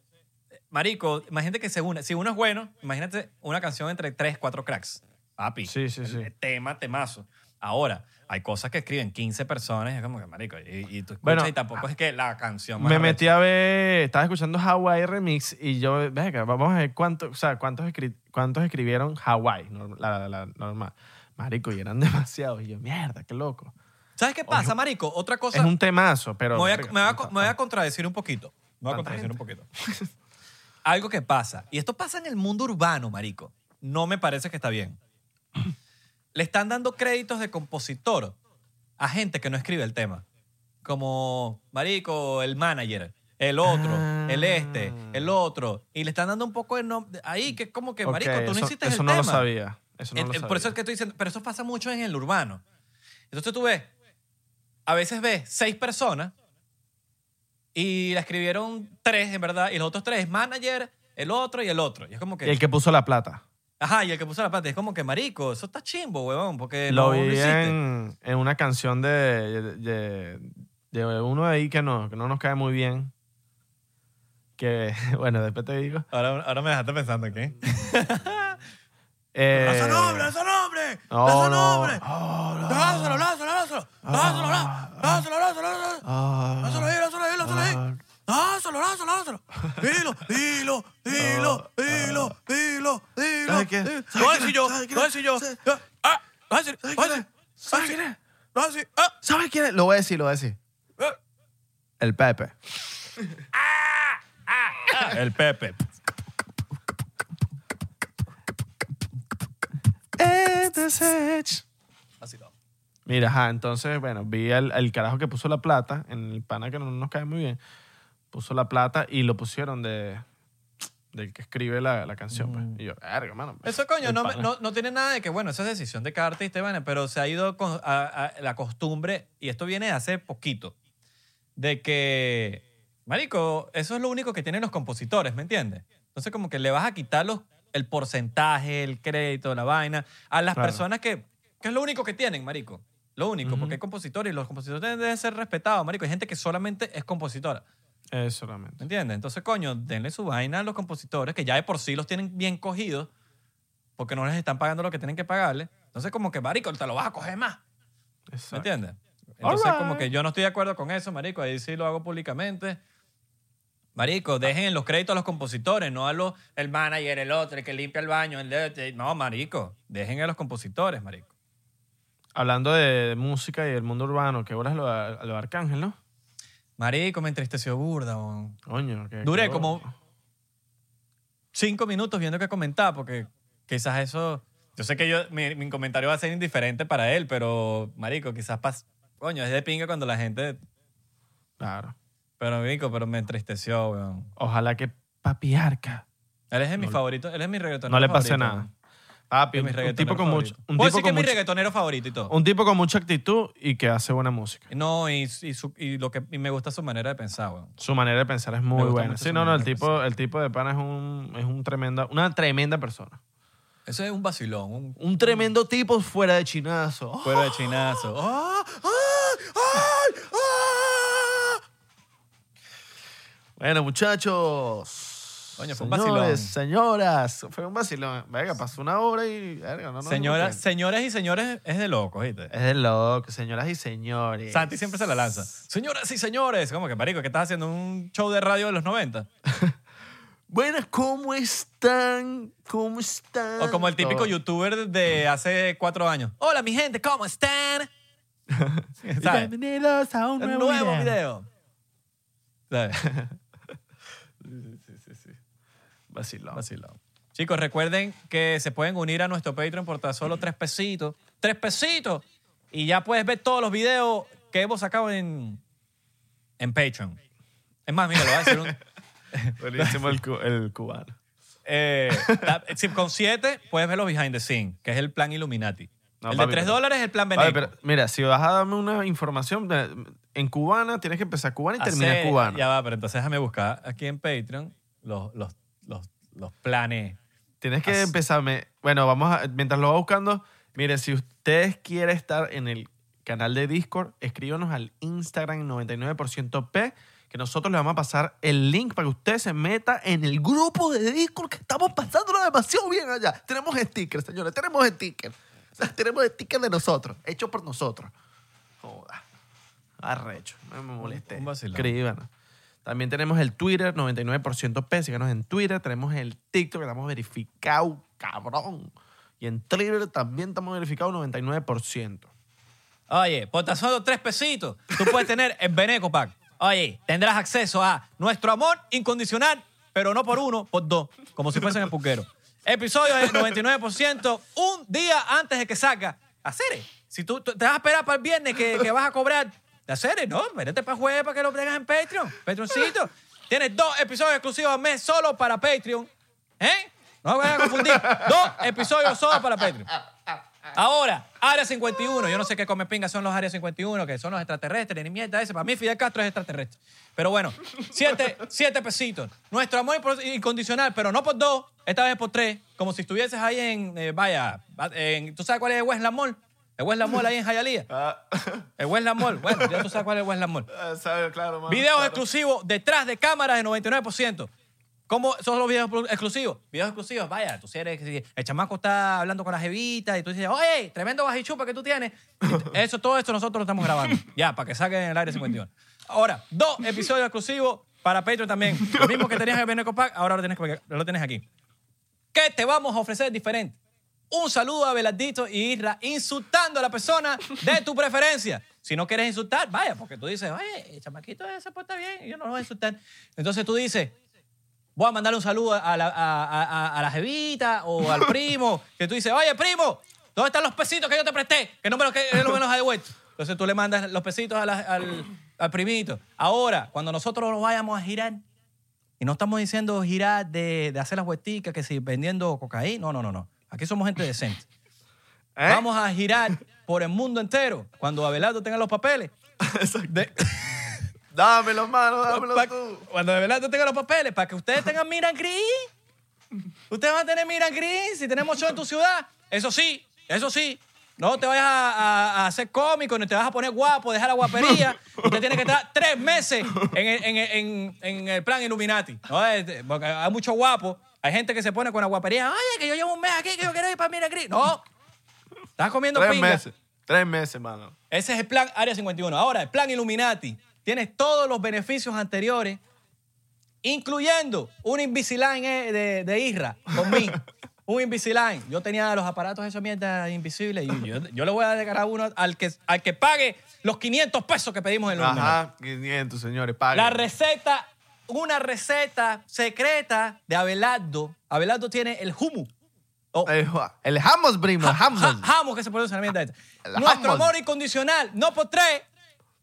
marico, imagínate que se une. Si uno es bueno, imagínate una canción entre tres, cuatro cracks. Papi. Sí, sí, sí. Tema, temazo. Ahora, hay cosas que escriben 15 personas y es como que, marico, y, y tú escuchas Bueno, y tampoco es que la canción Me metí a ver, estaba escuchando Hawaii Remix y yo, venga, vamos a ver cuánto, o sea, cuántos, escri- cuántos escribieron Hawaii, la, la- la normal. Marico, y eran [LAUGHS] demasiados. Y yo, mierda, qué loco. ¿Sabes qué pasa, marico? Otra cosa... es un temazo, pero... me voy, a, me voy a- me voy a contradecir un poquito. Me voy a ¿Tanta contradecir un poquito. Algo que pasa, y esto pasa en el mundo urbano, marico, no me parece que está bien. Le están dando créditos de compositor a gente que no escribe el tema. Como, marico, el manager, el otro, Ah. el este, el otro. Y le están dando un poco de nombre ahí, que es como que, marico, tú no eso, hiciste eso el no tema. lo sabía. Eso no Eh, lo sabía. Por eso es que estoy diciendo, pero eso pasa mucho en el urbano. Entonces tú ves, a veces ves seis personas y la escribieron tres, en verdad, y los otros tres, manager, el otro y el otro. Y es como que, Y el que puso la plata. Ajá, y el que puso la plata, es como que, marico, eso está chimbo, huevón, porque lo no vi hiciste. en, en una canción de, de, de uno de ahí que no, que no nos cae muy bien. Que, [LAUGHS] bueno, después te digo. Ahora, ahora me dejaste pensando, ¿qué? [LAUGHS] Eh, ¡Lanza nombre, lanza nombre! No, ¡Lanza no. nombre! Oh, no. ¡Lánzalo, lánzalo, lánzalo! ¡Lánzalo, lánzalo, lánzalo, lánzalo! lánzalo. Ah, ahí, ahí, ahí. Ah, Lánzalo, lánzalo, lánzalo. Dilo, dilo, dilo, [LAUGHS] dilo, dilo, dilo. ¿Sabes qué? dilo. ¿Sabes Lo voy a decir yo, ¿Sabes quién lo voy a decir yo. ¿Sabes- Ah, lo voy a decir, lo voy a ¿Sabes decir. ¿Sabes quién es? Lo voy a decir. Ah, ¿Sabes quién es? Lo voy a decir, lo voy a decir. ah. El Pepe. El Pepe. Así no. Mira, ajá, entonces, bueno, vi al, al carajo que puso la plata, en el pana que no nos cae muy bien, puso la plata y lo pusieron de del que escribe la, la canción. pues. Y yo, verga, mano. Eso, coño, no, me- no, no tiene nada de que, bueno, esa es decisión de cada artista, Iván, pero se ha ido con a- a la costumbre, y esto viene de hace poquito, de que, marico, eso es lo único que tienen los compositores, ¿me entiendes? Entonces, como que le vas a quitar los, el porcentaje, el crédito, la vaina, a las Claro. personas que, que es lo único que tienen, marico. Lo único, porque hay compositores y los compositores deben ser respetados, marico. Hay gente que solamente es compositora. Eso ¿Me solamente. entiendes? Entonces, coño, denle su vaina a los compositores que ya de por sí los tienen bien cogidos porque no les están pagando lo que tienen que pagarle. Entonces, como que, marico, te lo vas a coger más. ¿Me Exacto. entiendes? Entonces, como que yo no estoy de acuerdo con eso, marico. Ahí sí lo hago públicamente. Marico, dejen los créditos a los compositores, no a los, el manager, el otro, el que limpia el baño. El de- no, marico. Dejen a los compositores, marico. Hablando de música y del mundo urbano, ¿qué horas lo, a lo Arcángel, no? Marico, me entristeció burda, weón. Coño, que Duré como cinco minutos viendo qué comentar, porque quizás eso. Yo sé que yo, mi, mi comentario va a ser indiferente para él, pero, marico, quizás pas, coño, es de pinga cuando la gente. Claro. Pero, marico, pero me entristeció, weón. Ojalá que Papi Arca Él es de mis No le- favoritos, él es mi reggaetonero no le pase favorito, nada. weón. Papi, Es un, mi un tipo con mucho, un Puedo tipo decir que es mi mucho- reggaetonero favorito y todo. un tipo con mucha actitud y que hace buena música. No, y, y, su- y lo que, y me gusta su manera de pensar, weón. Su manera de pensar es Me muy gusta buena. mucho Sí, su no, no, manera el de tipo, el tipo de pana es un, es un tremenda, una tremenda persona. Eso es un vacilón, un Un tremendo tipo fuera de chinazo. fuera de chinazo. ¡Ah! ¡Ay! ¡Ah! Bueno, muchachos. Coño, fue un Señores, vacilón. señoras, fue un vacilón. Venga, pasó una hora y... verga, no Señoras, señores y señores, es de loco, ¿viste? Es de loco, señoras y señores. Santi siempre se la lanza. Señoras y señores, como que marico, que estás haciendo un show de radio de los 90. [LAUGHS] Buenas, ¿cómo están? ¿Cómo están? O como el típico youtuber de hace cuatro años. Hola, mi gente, ¿cómo están? [LAUGHS] ¿Sabes? Bienvenidos a un Un nuevo, nuevo video. video. ¿Sabes? [LAUGHS] Vacilón. Vacilón. Chicos, recuerden que se pueden unir a nuestro Patreon por tan solo tres pesitos. ¡Tres pesitos! Y ya puedes ver todos los videos que hemos sacado en, en Patreon. Es más, mira, lo voy a decir un... [LAUGHS] Buenísimo el, cu- el cubano. Eh, con 7 puedes ver los behind the scenes, que es el plan Illuminati. No, el de papi, 3 pero- dólares es el plan Beneco. pero mira, si vas a darme una información en cubana, tienes que empezar cubana y terminar cubana. Ya va, pero entonces déjame buscar aquí en Patreon los, los, los, los planes. Tienes que As- empezarme. Bueno, vamos a. Mientras lo va buscando, mire, si ustedes quieren estar en el canal de Discord, escríbanos al Instagram 99% P, que nosotros le vamos a pasar el link para que usted se meta en el grupo de Discord que estamos pasándolo demasiado bien allá. Tenemos stickers, señores, tenemos stickers. O sea, tenemos stickers de nosotros, hechos por nosotros. Joda. Arrecho, no me molesté. un vacilón. Escríbanos. También tenemos el Twitter, 99% P, síganos en Twitter. Tenemos el TikTok, que estamos verificados, cabrón. Y en Twitter también estamos verificados 99%. Oye, por tan solo 3 pesitos, tú puedes tener el Beneco Pack. Oye, tendrás acceso a nuestro amor incondicional, pero no por uno, por dos, como si fuesen el pulquero. Episodio del 99%, un día antes de que salga. Hacer, si tú, te vas a esperar para el viernes que vas a cobrar, hacer, no, vete para jueves para que lo tengas en Patreon, Patreoncito. [LAUGHS] Tienes dos episodios exclusivos al mes solo para Patreon. ¿Eh? No me vayan a confundir. Dos episodios solo para Patreon. Ahora, Área 51. Yo no sé qué come pinga son los Área 51, que son los extraterrestres, ni mierda ese. Para mí Fidel Castro es extraterrestre. Pero bueno, siete, siete pesitos. Nuestro amor incondicional, pero no por dos, esta vez por tres. Como si estuvieses ahí en, eh, vaya, en, ¿tú sabes cuál es el Westland Mall? El Westland Mall ahí en Hialeah. [LAUGHS] Ah, El Westland Mall. Bueno, ya tú sabes cuál es el Westland Mall. [LAUGHS] sabe, claro, mano, Videos claro. exclusivos detrás de cámaras de 99%. ¿Cómo son los videos exclusivos? Videos exclusivos, vaya, tú si eres, el chamaco está hablando con la jevita y tú dices, oye, tremendo bajichupa que tú tienes. [LAUGHS] Eso, todo esto nosotros lo estamos grabando. Ya, para que saquen en el aire 51. Ahora, dos episodios exclusivos para Patreon también. Lo mismo que tenías en el Beneco Pack, ahora lo tienes, lo tienes aquí. ¿Qué te vamos a ofrecer diferente? Un saludo a Belardito y Isra insultando a la persona de tu [LAUGHS] preferencia. Si no quieres insultar, vaya, porque tú dices, oye, el chamaquito se porta bien y yo no lo voy a insultar. Entonces tú dices, voy a mandarle un saludo a la, a, a- a la jevita o al [LAUGHS] primo, que tú dices, oye, primo, ¿dónde están los pesitos que yo te presté? Que no me los, que no me los has devuelto. Entonces tú le mandas los pesitos a la- al, al primito. Ahora, cuando nosotros nos vayamos a girar, y no estamos diciendo girar de, de hacer las vuelticas, que si vendiendo cocaína, no, no, no, no. Aquí somos gente decente. ¿Eh? Vamos a girar por el mundo entero cuando Abelardo tenga los papeles. de- [LAUGHS] Dámelo, mano, dámelo pa- tú. cuando Abelardo tenga los papeles, para que ustedes tengan miran gris. Ustedes van a tener miran gris si tenemos show en tu ciudad. Eso sí, eso sí. No te vayas a, a- a hacer cómico, ni te vas a poner guapo, dejar la guapería. Usted tiene que estar tres meses en el, en el- en- en el plan Illuminati. ¿no? Este, Porque hay mucho guapo. Hay gente que se pone con la guapería. Oye, que yo llevo un mes aquí, que yo quiero ir para Miran Gris. No. Estás comiendo Tres pinga. meses. Tres meses, mano. Ese es el plan Área 51. Ahora, el plan Illuminati. Tienes todos los beneficios anteriores, incluyendo un Invisalign eh, de, de Isra conmigo. [LAUGHS] un Invisalign. Yo tenía los aparatos esos mierda invisibles y yo, yo le voy a declarar uno al que, al que pague los 500 pesos que pedimos en el. Ajá, 500, señores, paguen. La receta, una receta secreta de Abelardo. Abelardo tiene el humu. O- El, el Hammond, primo, el. Ja- Jamos que se puede usar la mierda esta. Nuestro amor incondicional, no por tres,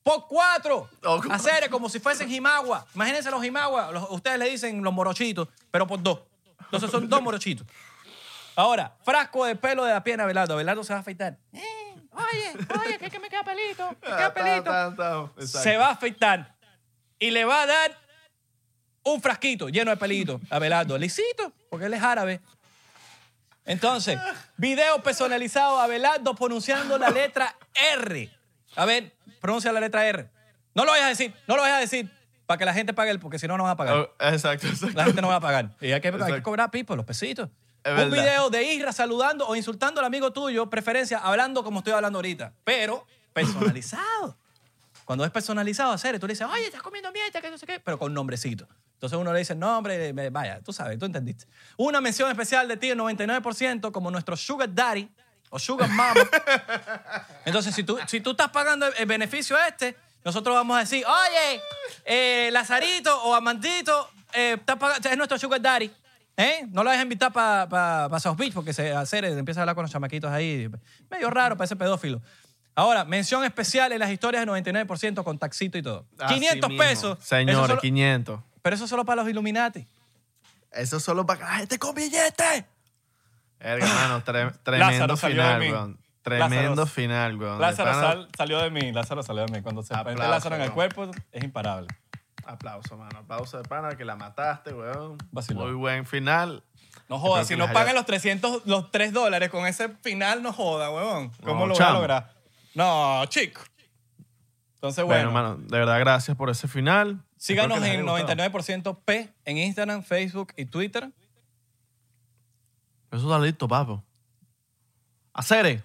por cuatro. Oh. Hacer como si fuesen jimagua. Imagínense los jimagua, los- ustedes le dicen los morochitos, pero por dos. Entonces son dos morochitos. Ahora, frasco de pelo de la pierna de Abelardo. Abelardo se va a afeitar. Eh, oye, oye, que, es que me queda pelito, me Ah, queda pelito. Se va a afeitar y le va a dar un frasquito lleno de pelito a Abelardo. Lisito, porque él es árabe. Entonces, video personalizado a Abelardo pronunciando la letra R. A ver, pronuncia la letra R. No lo vayas a decir, no lo vayas a decir, para que la gente pague, porque si no, no va a pagar. Oh, exacto, exacto. La gente no va a pagar. Y hay que, hay que Exacto. cobrar pipo, los pesitos. Es un verdad. video de Isra saludando o insultando al amigo tuyo, preferencia, hablando como estoy hablando ahorita, pero personalizado. Cuando es personalizado, hacer, tú le dices, oye, estás comiendo mierda, que no sé qué, pero con nombrecito. Entonces uno le dice, no, hombre, me- vaya, tú sabes, tú entendiste. Una mención especial de ti, el 99%, como nuestro Sugar Daddy o Sugar Mama. [LAUGHS] Entonces, si tú, si tú estás pagando el, beneficio este, nosotros vamos a decir, oye, eh, Lazarito o Amandito, eh, pagando- es nuestro Sugar Daddy. ¿Eh? No lo dejes invitar para pa, pa South Beach porque se hacer, empieza a hablar con los chamaquitos ahí. Medio raro para ese pedófilo. Ahora, mención especial en las historias de 99% con taxito y todo. Así 500 mismo. pesos. Eso Señores, solo- 500. Pero eso solo para los Illuminati. Eso es solo para que la gente con billete. Verga, hermano, tre- tremendo Lázaro final, weón. Tremendo Lázaro- final, weón. Lázaro pana- sal- salió de mí. Lázaro salió de mí. Cuando se Aplauso, Lázaro en el weón. cuerpo, es imparable. Aplauso, mano. Aplauso de pana que la mataste, weón. Vacilón. Muy buen final. No jodas, si no pagan los 300, los 3 dólares con ese final, no joda, huevón. ¿Cómo No, lo voy a lograr? No, chico. Entonces, Bueno, bueno, hermano, de verdad, gracias por ese final. Síganos en haya gustado. 99% P en Instagram, Facebook y Twitter. Eso está listo, papo. Acere,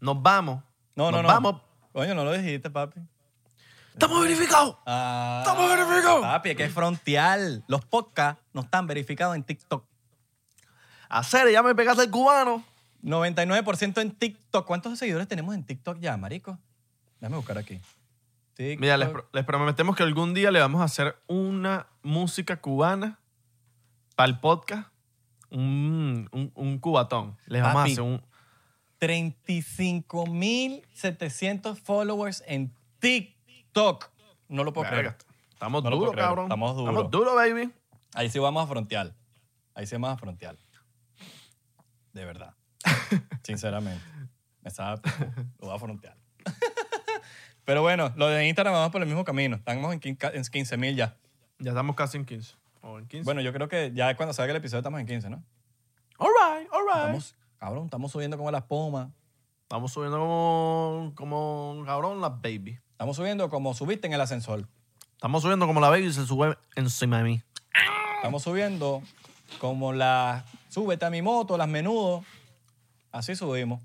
nos vamos. No, no, nos no. vamos. Coño, no lo dijiste, papi. ¡Estamos verificados! Ah, ¡Estamos verificados! Papi, es que es frontial. Los podcasts no están verificados en TikTok. Acere, ya me pegaste el cubano. 99% en TikTok. ¿Cuántos seguidores tenemos en TikTok ya, marico? Déjame buscar aquí. TikTok. Mira, les, pro- les prometemos que algún día le vamos a hacer una música cubana para el podcast. Un, un, un cubatón. Les vamos Papi. a hacer un... 35.700 followers en TikTok. No lo puedo Verga, creer. Estamos No duros, cabrón. Estamos duros. Estamos duros, baby. Ahí sí vamos a frontear. Ahí sí vamos a frontear. De verdad. [LAUGHS] Sinceramente. Me sabe, lo voy a frontear. [LAUGHS] Pero bueno, lo de Instagram vamos por el mismo camino. Estamos en 15 mil ya. Ya estamos casi en 15. O en 15. Bueno, yo creo que ya cuando salga el episodio estamos en 15, ¿no? all right, all right. Estamos, cabrón, estamos subiendo como las pomas. Estamos subiendo como, como cabrón la baby. Estamos subiendo como subiste en el ascensor. Estamos subiendo como la baby se sube encima de mí. Estamos subiendo como la súbete a mi moto, las menudo. Así subimos.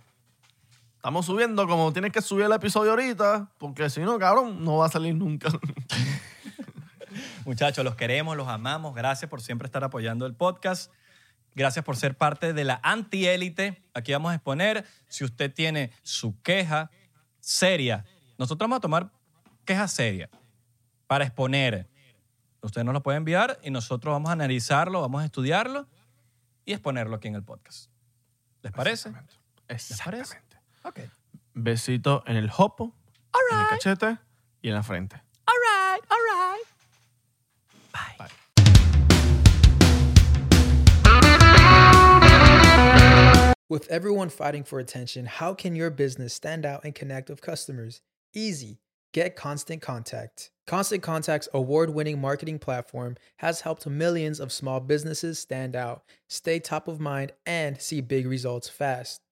Estamos subiendo como tienes que subir el episodio ahorita, porque si no, cabrón, no va a salir nunca. [LAUGHS] Muchachos, los queremos, los amamos. Gracias por siempre estar apoyando el podcast. Gracias por ser parte de la antiélite. Aquí vamos a exponer si usted tiene su queja seria. Nosotros vamos a tomar queja seria para exponer. Usted nos lo puede enviar y nosotros vamos a analizarlo, vamos a estudiarlo y exponerlo aquí en el podcast. ¿Les parece? Exactamente. Ok. Besito en el jopo, en el cachete y en la frente. All right, all right. Bye. With everyone fighting for attention, how can your business stand out and connect with customers? Easy. Get Constant Contact. Constant Contact's award winning marketing platform has helped millions of small businesses stand out, stay top of mind, and see big results fast.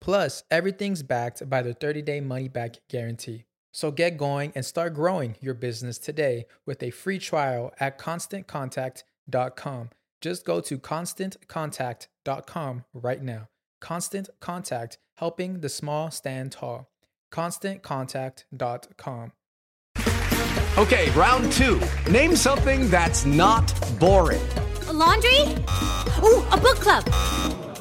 Plus, everything's backed by the 30 day money back guarantee. So get going and start growing your business today with a free trial at constantcontact.com. Just go to constantcontact.com right now. Constant Contact, helping the small stand tall. ConstantContact.com. Okay, round two. Name something that's not boring. A laundry? Ooh, a book club.